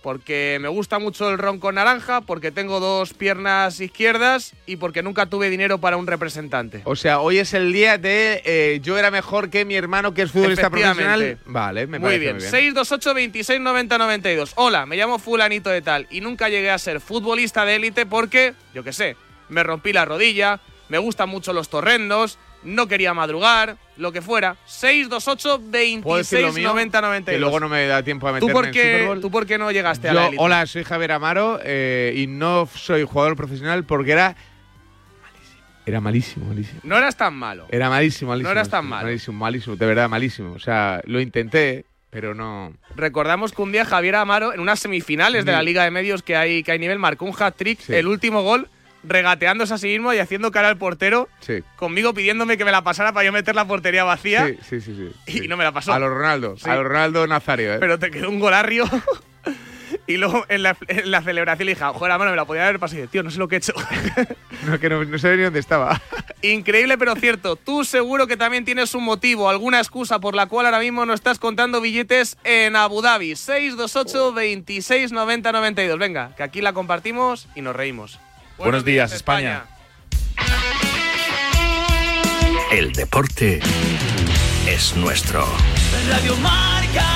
Porque me gusta mucho el ron con naranja, porque tengo dos piernas izquierdas y porque nunca tuve dinero para un representante. O sea, hoy es el día de eh, yo era mejor que mi hermano que es futbolista profesional. Vale, me muy parece bien. muy bien. 628 26 90 92. Hola, me llamo fulanito de tal y nunca llegué a ser futbolista de élite porque, yo qué sé, me rompí la rodilla, me gustan mucho los torrendos, no quería madrugar, lo que fuera. 628 ¿Puedo decir lo 26 mío? 90 92. Que luego no me da tiempo a ¿Tú meterme por, en Super qué, Bowl. ¿Tú por qué no llegaste a la élite? hola, soy Javier Amaro eh, y no soy jugador profesional porque era Era malísimo, malísimo. No eras tan malo. Era malísimo, malísimo. No eras tan malo. Malísimo, malísimo, de verdad, malísimo. O sea, lo intenté, pero no. Recordamos que un día Javier Amaro, en unas semifinales de la. Liga de Medios que hay, que hay nivel, marcó un hat-trick, Sí. el último gol, regateándose a sí mismo y haciendo cara al portero, Sí. conmigo pidiéndome que me la pasara para yo meter la portería vacía. Sí, sí, sí. sí, Y no me la pasó. A los Ronaldo, a los Ronaldo Nazario, ¿eh? Pero te quedó un golarrio. y luego en la, en la celebración le dije, joder, mano, me la podía haber pasado. Y dije, tío, no sé lo que he hecho. No, que no, no sé ni dónde estaba. Increíble, pero cierto. Tú seguro que también tienes un motivo, alguna excusa por la cual ahora mismo no estás contando billetes en Abu Dhabi. 628 26 90 92. Venga, que aquí la compartimos y nos reímos. Buenos días, España. El deporte es nuestro. Radio Marca.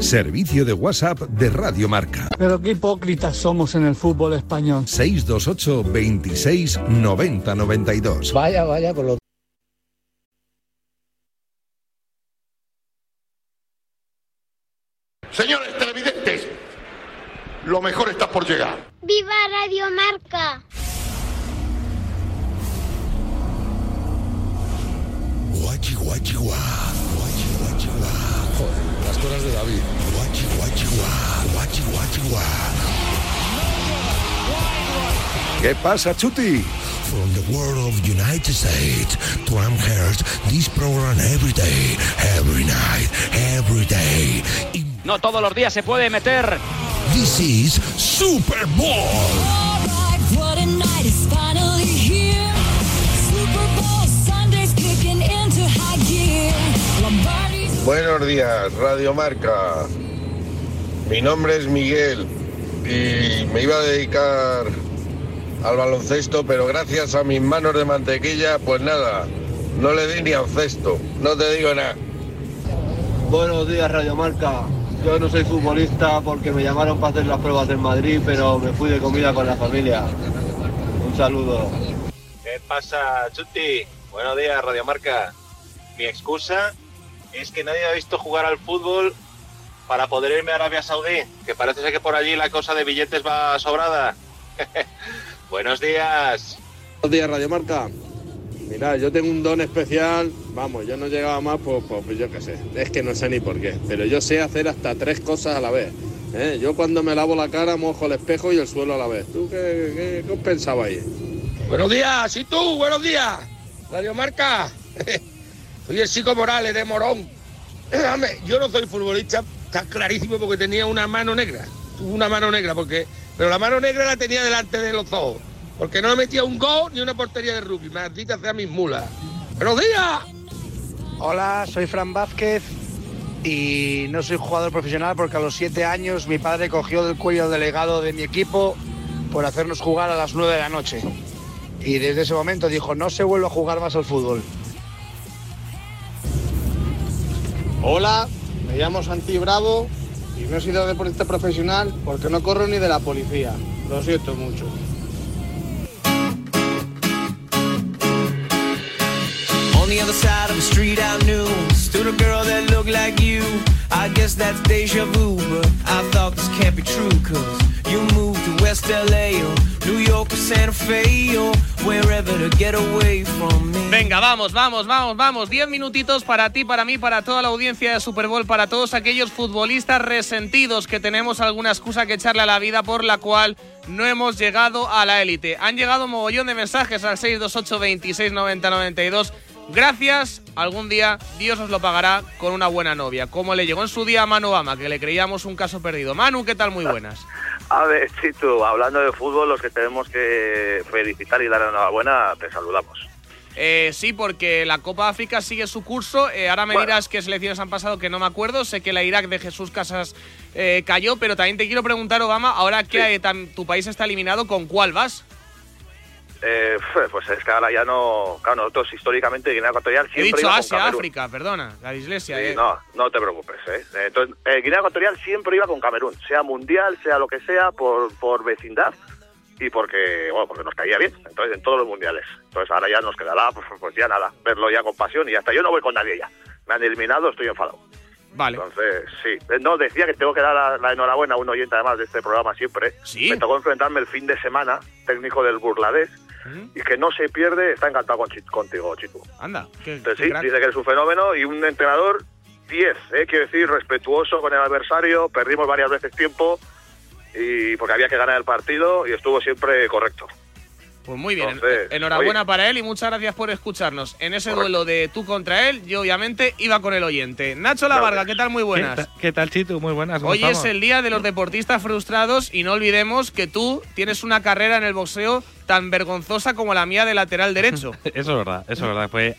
Servicio de WhatsApp de Radio Marca. Pero qué hipócritas somos en el fútbol español. 628 26 90 92. Vaya, vaya con lo... ¿Qué pasa, Chuti? From the world of United States to Amherst, this program every day, every night, every day. No todos los días se puede meter. This is Super Bowl. What a night is finally here. Super Bowl Sunday's kicking into high gear. Lombardi's Buenos días, Radio Marca. Mi nombre es Miguel y me iba a dedicar al baloncesto, pero gracias a mis manos de mantequilla, pues nada, no le di ni al cesto. No te digo nada. Buenos días, Radio Marca. Yo no soy futbolista porque me llamaron para hacer las pruebas en Madrid, pero me fui de comida con la familia. Un saludo. ¿Qué pasa, Chuti? Buenos días, Radio Marca. Mi excusa es que nadie ha visto jugar al fútbol para poder irme a Arabia Saudí, que parece ser que por allí la cosa de billetes va sobrada. Buenos días. Buenos días, Radio Marca. Mira, yo tengo un don especial, vamos, yo no llegaba más, pues, pues, pues yo qué sé, es que no sé ni por qué, pero yo sé hacer hasta tres cosas a la vez. ¿eh? Yo cuando me lavo la cara mojo el espejo y el suelo a la vez. ¿Tú qué, qué, qué os pensabas ahí? Buenos días, ¿y tú? Buenos días. Radio Marca. Soy el Chico Morales de Morón. Yo no soy futbolista, está clarísimo porque tenía una mano negra. Tuve una mano negra, porque. Pero la mano negra la tenía delante de los ojos. Porque no me metía un gol ni una portería de rugby. Maldita sea mis mulas. ¡Buenos días! Hola, soy Fran Vázquez y no soy jugador profesional porque a los siete años mi padre cogió del cuello al delegado de mi equipo por hacernos jugar a las nueve de la noche. Y desde ese momento dijo, no se vuelve a jugar más al fútbol. Hola, me llamo Santi Bravo y no he sido deportista profesional porque no corro ni de la policía. Lo siento mucho. Venga, vamos, vamos, vamos, vamos. Diez minutitos para ti, para mí, para toda la audiencia de Super Bowl, para todos aquellos futbolistas resentidos que tenemos alguna excusa que echarle a la vida por la cual no hemos llegado a la élite. Han llegado mogollón de mensajes al 628 26 90 92. Gracias, algún día Dios os lo pagará con una buena novia. Como le llegó en su día a Manu Bama, que le creíamos un caso perdido. Manu, ¿qué tal? Muy buenas. A ver, Chitu, hablando de fútbol, los que tenemos que felicitar y dar la enhorabuena, te saludamos. Eh, sí, porque la Copa África sigue su curso. Eh, ahora me Bueno. dirás qué selecciones han pasado, que no me acuerdo. Sé que la Irak de Jesús Casas eh, cayó, pero también te quiero preguntar, Obama, ahora que tu país está eliminado, ¿con cuál vas? Eh, pues es que ahora ya no. Claro, nosotros históricamente Guinea Ecuatorial He siempre dicho iba Asia. África, perdona, la dislexia. Sí, eh. no, no te preocupes. ¿eh? Entonces, eh, Guinea Ecuatorial siempre iba con Camerún, sea mundial, sea lo que sea, por, por vecindad y porque, bueno, porque nos caía bien. Entonces, en todos los mundiales. Entonces, ahora ya nos quedará, pues, pues ya nada, verlo ya con pasión y hasta yo no voy con nadie ya. Me han eliminado, estoy enfadado. Vale. Entonces, sí. Eh, No, decía que tengo que dar la, la enhorabuena a un oyente además de este programa siempre. Sí. Me tocó enfrentarme el fin de semana, técnico del Burladés, y que no se pierde, está encantado con contigo, Chitu. Anda, qué, Entonces, qué sí, crack. dice que eres un fenómeno y un entrenador 10, ¿eh? quiero decir, respetuoso con el adversario, perdimos varias veces tiempo y porque había que ganar el partido y estuvo siempre correcto. Pues muy bien, Entonces, enhorabuena oye. para él y muchas gracias por escucharnos. En ese duelo de tú contra él, yo obviamente iba con el oyente. Nacho Lavarga, ¿qué tal? Muy buenas. ¿Qué, ta- qué tal, Chitu? Muy buenas. ¿cómo Hoy es el día de los deportistas frustrados y no olvidemos que tú tienes una carrera en el boxeo tan vergonzosa como la mía de lateral derecho. Eso es verdad, eso es verdad. Fue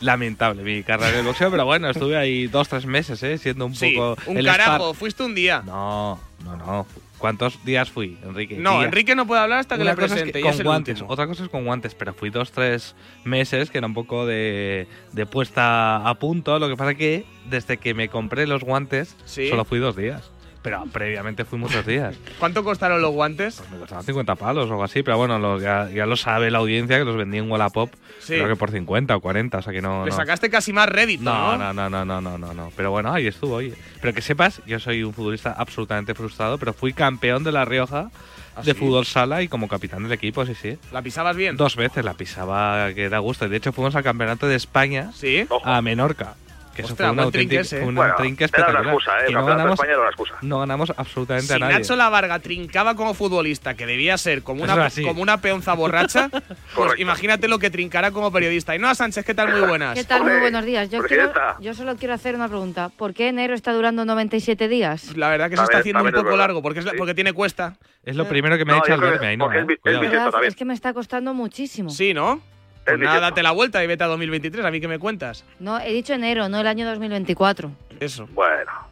lamentable mi carrera en el boxeo, pero bueno, estuve ahí dos, tres meses, ¿eh? Siendo un Sí, poco. un el carajo, star- fuiste un día. No, no, no. ¿Cuántos días fui, Enrique? No, Días. Enrique no puede hablar hasta que Una le cosa es presente. y con es el guantes, último. otra cosa es con guantes, pero fui dos, tres meses que era un poco de, de puesta a punto. Lo que pasa que desde que me compré los guantes, Sí. solo fui dos días. Pero previamente fui muchos días. ¿Cuánto costaron los guantes? Me costaban 50 palos o algo así, pero bueno, ya, ya lo sabe la audiencia que los vendí en Wallapop, Sí. creo que por 50 o 40, o sea que no... Le no. sacaste casi más rédito, No, ¿no? no, no, no, no, no. Pero bueno, ahí estuvo, oye. Pero que sepas, yo soy un futbolista absolutamente frustrado, pero fui campeón de La Rioja ¿Ah, de sí? fútbol sala y como capitán del equipo, sí, sí. ¿La pisabas bien? Dos veces la pisaba que da gusto. De hecho, fuimos al campeonato de España ¿Sí? a Menorca. Que eso Ostras, fue un trinque ese, ¿eh? fue un Bueno, trinque era una espectacular. excusa, ¿eh? No ganamos, España era una excusa. no ganamos absolutamente Si a nadie. Nacho Lavarga trincaba como futbolista, que debía ser como una, como una peonza borracha, pues imagínate lo que trincará como periodista. Y no a Sánchez, ¿qué tal? Muy buenas. ¿Qué tal? Muy buenos días. Yo, quiero- yo solo quiero hacer una pregunta. ¿Por qué enero está durando 97 días? La verdad que se está haciendo un poco largo porque, es la- porque tiene cuesta. Es lo primero que me ha No, hecho al verme Es que me está costando muchísimo. Sí, ¿no? Pues nada, date la vuelta y vete a 2023. ¿A mí qué me cuentas? No, he dicho enero, no el año 2024. Eso. Bueno.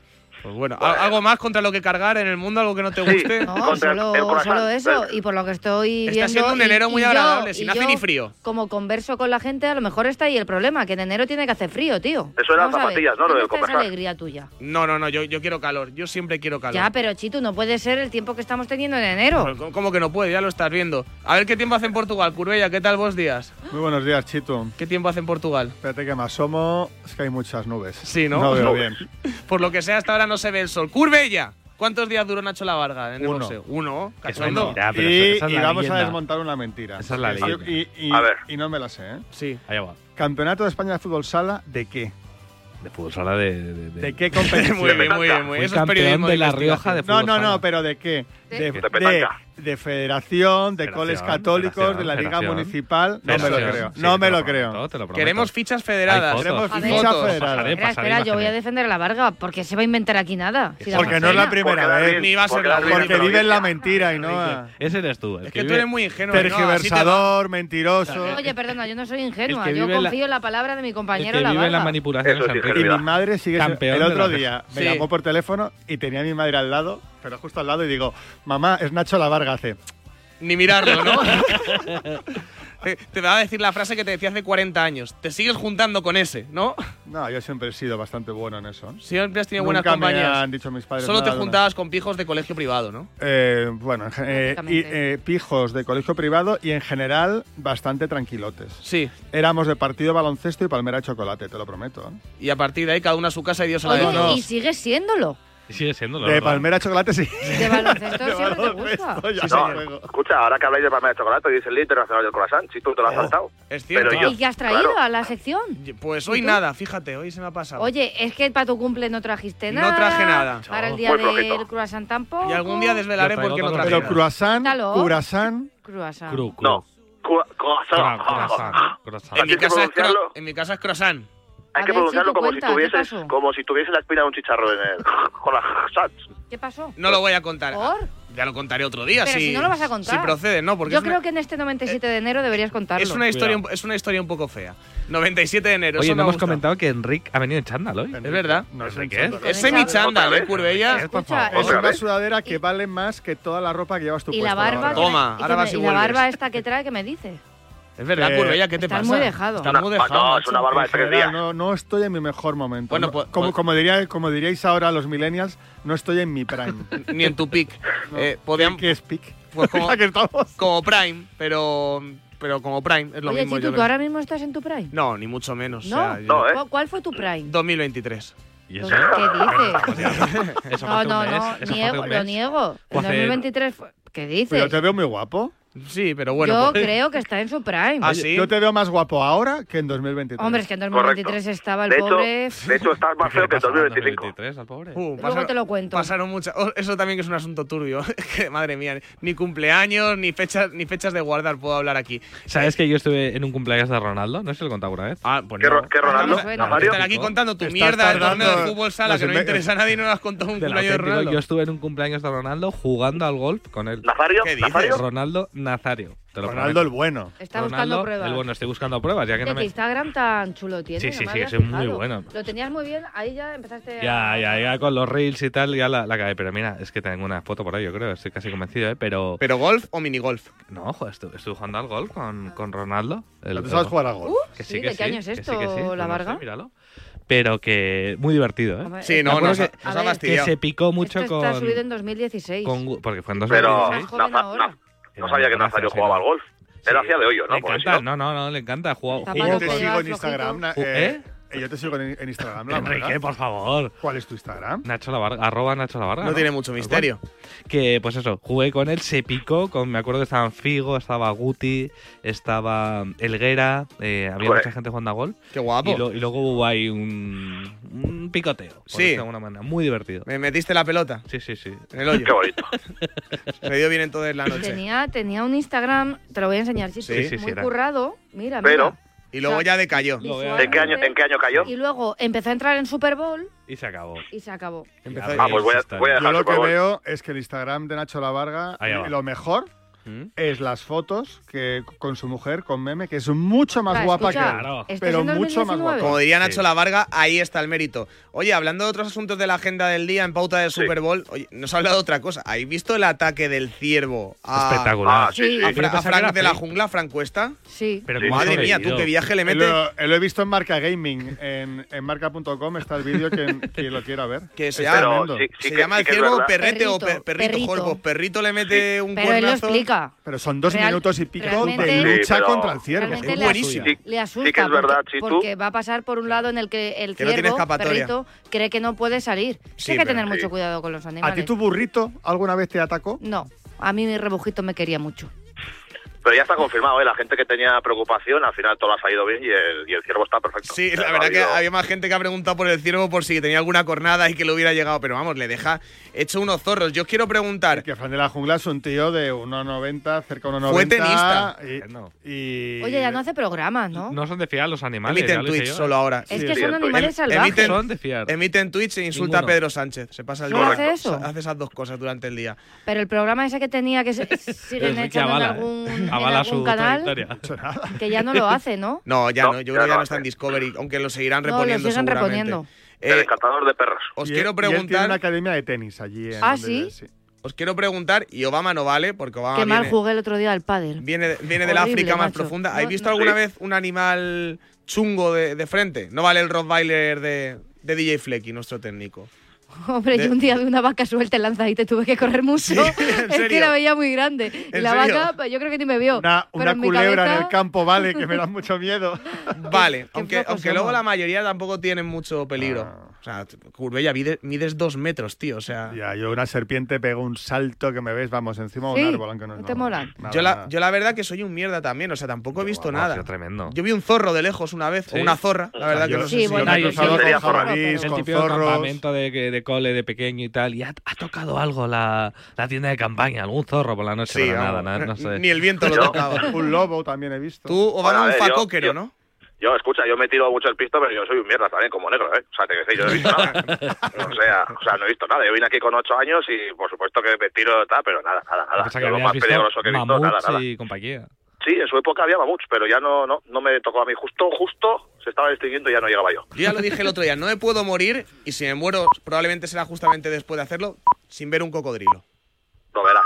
Pues bueno, ¿algo más contra lo que cargar en el mundo? ¿Algo que no te guste? Sí, no, solo, solo, eso. Y por lo que estoy viendo... Está siendo un enero muy agradable, yo, si no ni frío. como converso con la gente, a lo mejor está ahí el problema, que en enero tiene que hacer frío, tío. Eso era zapatillas, ¿no? Lo del conversar. Alegría tuya. No, no, no, yo, yo quiero calor. Yo siempre quiero calor. Ya, pero Chitu, no puede ser el tiempo que estamos teniendo en enero. Pues, pero, ¿Cómo que no puede? Ya lo estás viendo. A ver qué tiempo hace en Portugal. Curbella, ¿qué tal vos días? Muy buenos días, Chitu. ¿Qué tiempo hace en Portugal? Espérate que me asomo, es que hay muchas nubes. Sí, ¿no? No veo pues bien. por lo que sea, hasta ahora no no se ve el sol. Curbella. ¿Cuántos días duró Nacho La Varga en el Uno. Uno. Es cachondo. Y, vamos a desmontar una mentira. Esa es la Sí, leyenda. Y, no me la sé, ¿eh? Sí. Allá va. Campeonato de España de fútbol sala, ¿de qué? De fútbol sala de. de- qué competición? muy bien, muy bien, muy bien. Eso es campeón de La Rioja de fútbol No, no, no, pero ¿de qué? de, Federación, de Coles Católicos, de la Liga Municipal. No me lo creo. no me lo creo. Queremos fichas federadas. Queremos fichas federadas. Pasaré, espera, yo voy a defender a la Varga porque se va a inventar aquí nada. Porque no es la primera porque vez. Ni va a ser porque, porque vive en la mentira y no. Ese eres tú. Es que, tú eres muy ingenuo. Tergiversador, mentiroso. Oye, perdona, yo no soy ingenua. Yo confío en la palabra de mi compañero la Varga. Y mi madre sigue El otro día me llamó por teléfono y tenía a mi madre al lado pero justo al lado y digo, mamá, es Nacho la Varga, hace. Ni mirarlo, ¿no? te, va a decir la frase que te decía hace 40 años. Te sigues juntando con ese, ¿no? No, yo siempre he sido bastante bueno en eso. Siempre has tenido buenas compañías. Me han dicho mis padres Solo te juntabas con pijos de colegio privado, ¿no? Eh, bueno, eh, y, eh, pijos de colegio privado y en general bastante tranquilotes. Sí. Éramos de partido baloncesto y palmera de chocolate, te lo prometo. ¿eh? Y a partir de ahí cada uno a su casa y Dios a la de Y sigue siéndolo. Sigue siendo, la De verdad. palmera chocolate, sí. De Sí, escucha, ahora que habláis de palmera chocolate, hoy es el Día Internacional del Croissant, si tú te lo has saltado. es cierto. Yo- ¿Y qué has traído claro. a la sección? Pues hoy nada, fíjate, hoy se me ha pasado. Oye, es que para tu cumple no trajiste No nada. traje nada. Para el día del croissant tampoco. y algún día desvelaré por qué no traje. Pero nada. croissant, Croissant. Cru, cru. No. Croissant. Croissant. En mi, casa es en mi casa es croissant. Hay a que ver, pronunciarlo Kiko, como, cuenta, si tuviese, como si tuviese la espina de un chicharro en el, con la, ¿Qué pasó? No lo voy a contar. ¿Por? Ya lo contaré otro día. Pero si, si, no lo vas a contar. Si procede, ¿no? Porque Yo creo una, que en este 97 eh, de enero deberías contarlo. Es una historia, es una historia un poco fea. 97 de enero. Oye, no hemos comentado que Enric ha venido en chándal hoy. Enric, es verdad. No sé qué ¿eh? es. Es semi-chándal, ¿eh, Curvella? Es, una sudadera que vale más que toda la ropa que llevas tu Y. Toma, ahora vas y La barba esta que trae, ¿qué me dices? Es verdad, eh, Curbella, ¿qué te Estás pasa? muy dejado. Estás muy dejado. No, es una barba de tres días. No, no estoy en mi mejor momento. Bueno, pues, como, pues, como, diría, como diríais ahora los millennials, no estoy en mi prime. Ni en tu pick. No. Eh, podían, ¿Qué es pick? Pues como, como prime, pero pero como Prime es lo Oye, mismo. Chitu, ¿tú ahora mismo estás en tu Prime? No, ni mucho menos. ¿No? O sea, no ¿eh? ¿Cuál fue tu Prime? 2023. ¿Y pues, eso? ¿Qué dices? eso no, no, no, niego, lo niego. En 2023, ¿qué pues dices? Pero te veo muy guapo. Sí, pero bueno. Yo pues- creo que está en su prime. ¿Ah. Yo te veo más guapo ahora que en 2023. Hombre, es que en 2023 Correcto. estaba el pobre. De hecho, estás más feo que en 2025. 2023 al pobre. Uh, te lo cuento. Pasaron muchas. Oh, eso también es un asunto turbio. madre mía, ni cumpleaños, ni fechas, ni fechas de guardar puedo hablar aquí. ¿Sabes que yo estuve en un cumpleaños de Ronaldo? No sé si lo he contado vez. Ah, pues ¿Qué, ah, Ronaldo? Pues Están aquí contando tu mierda del torneo de fútbol sala pues que no interesa a nadie y no nos has contado un cumpleaños de Ronaldo. Yo estuve en un cumpleaños de Ronaldo jugando al golf con él. ¿Qué dices? Ronaldo Nazario. Ronaldo el bueno. Está buscando pruebas. El bueno, estoy buscando pruebas. Este no. Instagram tan chulo tiene. Sí, sí, sí, es muy bueno. Lo tenías muy bien, ahí ya empezaste Ya, a... ya, ya con los reels y tal, ya la, la. Pero mira, es que tengo una foto por ahí, yo creo, estoy casi convencido, ¿eh? Pero... ¿Pero golf o minigolf? No, joder, jugando al golf con, con Ronaldo. El, ¿Tú sabes jugar al golf? Qué año es esto, sí, que la míralo pero que muy divertido, ¿eh? Sí, no, no que. Que se picó mucho está subido en 2016. Porque fue en 2016. Pero, no, no sabía que Nazario jugaba al golf. Él hacía de hoyo, ¿no? Le encanta, no, no, no, le encanta. Juega, te sigo en Instagram. ¿Eh? ¿Eh? Eh, yo te sigo en, Instagram. La Enrique, por favor. ¿Cuál es tu Instagram? Nacho Lavarga, arroba Nacho la No, tiene mucho misterio. Que pues eso, jugué con él, se picó. Me acuerdo que estaban Figo, estaba Guti, estaba Elguera, eh, había mucha gente jugando a gol. Qué guapo. Y, luego hubo ahí un, picoteo. Sí. De alguna manera, muy divertido. ¿Me metiste la pelota? Sí, sí, sí. En el hoyo. Qué bonito. me dio bien entonces la noche. Tenía, un Instagram, te lo voy a enseñar, sí, sí, sí muy currado. Mira, Pero. Y luego ya decayó. ¿En qué año, en qué año cayó? Y luego empezó a entrar en Super Bowl Y se acabó. y se acabó. Ah, pues voy a, voy a Yo dejar lo que Bowl. veo es que el Instagram de Nacho La Varga, Ahí va. lo mejor es las fotos que con su mujer, con Meme, que es mucho más Claro, guapa escucha, que él. Claro. Pero mucho más 2019. guapa. Como diría Nacho La Varga, ahí está el mérito. Oye, hablando de otros asuntos de la agenda del día en pauta del Super Bowl, oye, nos ha hablado de otra cosa. ¿Habéis visto el ataque del ciervo a, Espectacular. a, Sí, sí. a Yo Fra- a pensaba que Frank de la jungla, Frank Cuesta? Sí. Pero Madre ¿cómo mía, tú qué viaje le Lo, metes. lo he visto en Marca Gaming, en, en marca.com está el vídeo que quien lo quiera ver. Que se llama, se llama el ciervo perrete o per- perrito. perrito. Joder, pues perrito le mete un Pero él lo cuernazo. Pero son dos Real- minutos y pico de lucha contra el ciervo. Es buenísimo. asusta, le asusta sí que es verdad, porque, Chitu. porque va a pasar por un lado en el que el Que no tiene ciervo, escapatoria. perrito, cree que no puede salir. Sí, hay que tener sí. mucho cuidado con los ¿A animales. ti tu burrito alguna vez te atacó? No, a mí mi rebujito me quería mucho. Pero ya está confirmado, ¿eh? La gente que tenía preocupación, al final todo ha salido bien y el, y el ciervo está perfecto. Sí, la no ha verdad que había más gente que ha preguntado por el ciervo por si tenía alguna cornada y que le hubiera llegado. Pero vamos, le deja hecho unos zorros. Yo os quiero preguntar. Que Fran de la Jungla es un tío de 1,90, cerca de 1,90. Fue tenista. Y, y- Oye, ya no hace programas, ¿no? No son de fiar los animales. Emiten Twitch yo. solo ahora. Es que son animales Em- salvajes. Emiten, Son de fiar. emiten Twitch e insulta Ninguno. a Pedro Sánchez. Se pasa el ¿Solo día. hace eso? Hace esas dos cosas durante el día. Pero el programa ese que tenía que se- siguen Es que echando avala, en algún, ¿eh? en Avala algún su canal, que ya no lo hace, ¿no? No, ya No, no. Yo creo que ya no no está en Discovery, aunque lo seguirán No, lo reponiendo siguen reponiendo. El Eh, encantador de perros. os y quiero él- y él tiene preguntar. una academia de tenis allí. En Ah, ¿sí? Os quiero preguntar, y Obama no vale, porque Obama Qué mal viene, jugué el otro día al pádel. viene, viene del África más macho. profunda. No, ¿Habéis visto no. alguna Sí. vez un animal chungo de, de frente? No vale el Rottweiler de, de DJ Flecky, nuestro técnico. Hombre, De- yo un día vi una vaca suelta en lanza y te tuve que correr mucho. Sí, ¿en es que la veía muy grande. Y ¿En la serio? vaca, pues, yo creo que ni me vio. Una, una culebra en cabeza- el campo, vale, que me da mucho miedo. Vale, aunque, aunque luego la mayoría tampoco tienen mucho peligro. Ah. O sea, Curbella, mide- mides dos metros, tío. O sea, Ya, yo una serpiente pego un salto que me ves, vamos, encima de Sí, un árbol, aunque no, ¿no te nada, yo, la, yo la verdad que soy un mierda también. O sea, tampoco he visto Buah, nada. tremendo. Yo vi un zorro de lejos una vez, Sí. o una zorra, la verdad que Yo- no sé Sí, si... bueno, yo con el típico campamento de, que- de cole de pequeño y tal, y ha, ha tocado algo la, la tienda de campaña, algún zorro por la noche, Sí, nada, vamos, nada, no sé. Ni el viento lo tocaba. Un lobo también he visto. Tú, Obama, Bueno, a un facóquero, yo- ¿no? Yo, escucha, yo me tiro mucho el pisto, pero yo soy un mierda también, como negro, ¿eh? O sea, te sé, yo no he visto nada. O sea, o sea, no he visto nada. Yo vine aquí con ocho años y, por supuesto, que me tiro tal, pero nada, nada, nada. Que lo más peligroso que he visto, nada, nada. y compañía. Sí, en su época había mamuts, pero ya no, no, no me tocó a mí. Justo, justo se estaba extinguiendo y ya no llegaba yo. Yo ya lo dije el otro día, no me puedo morir y si me muero probablemente será justamente después de hacerlo sin ver un cocodrilo. Lo verás.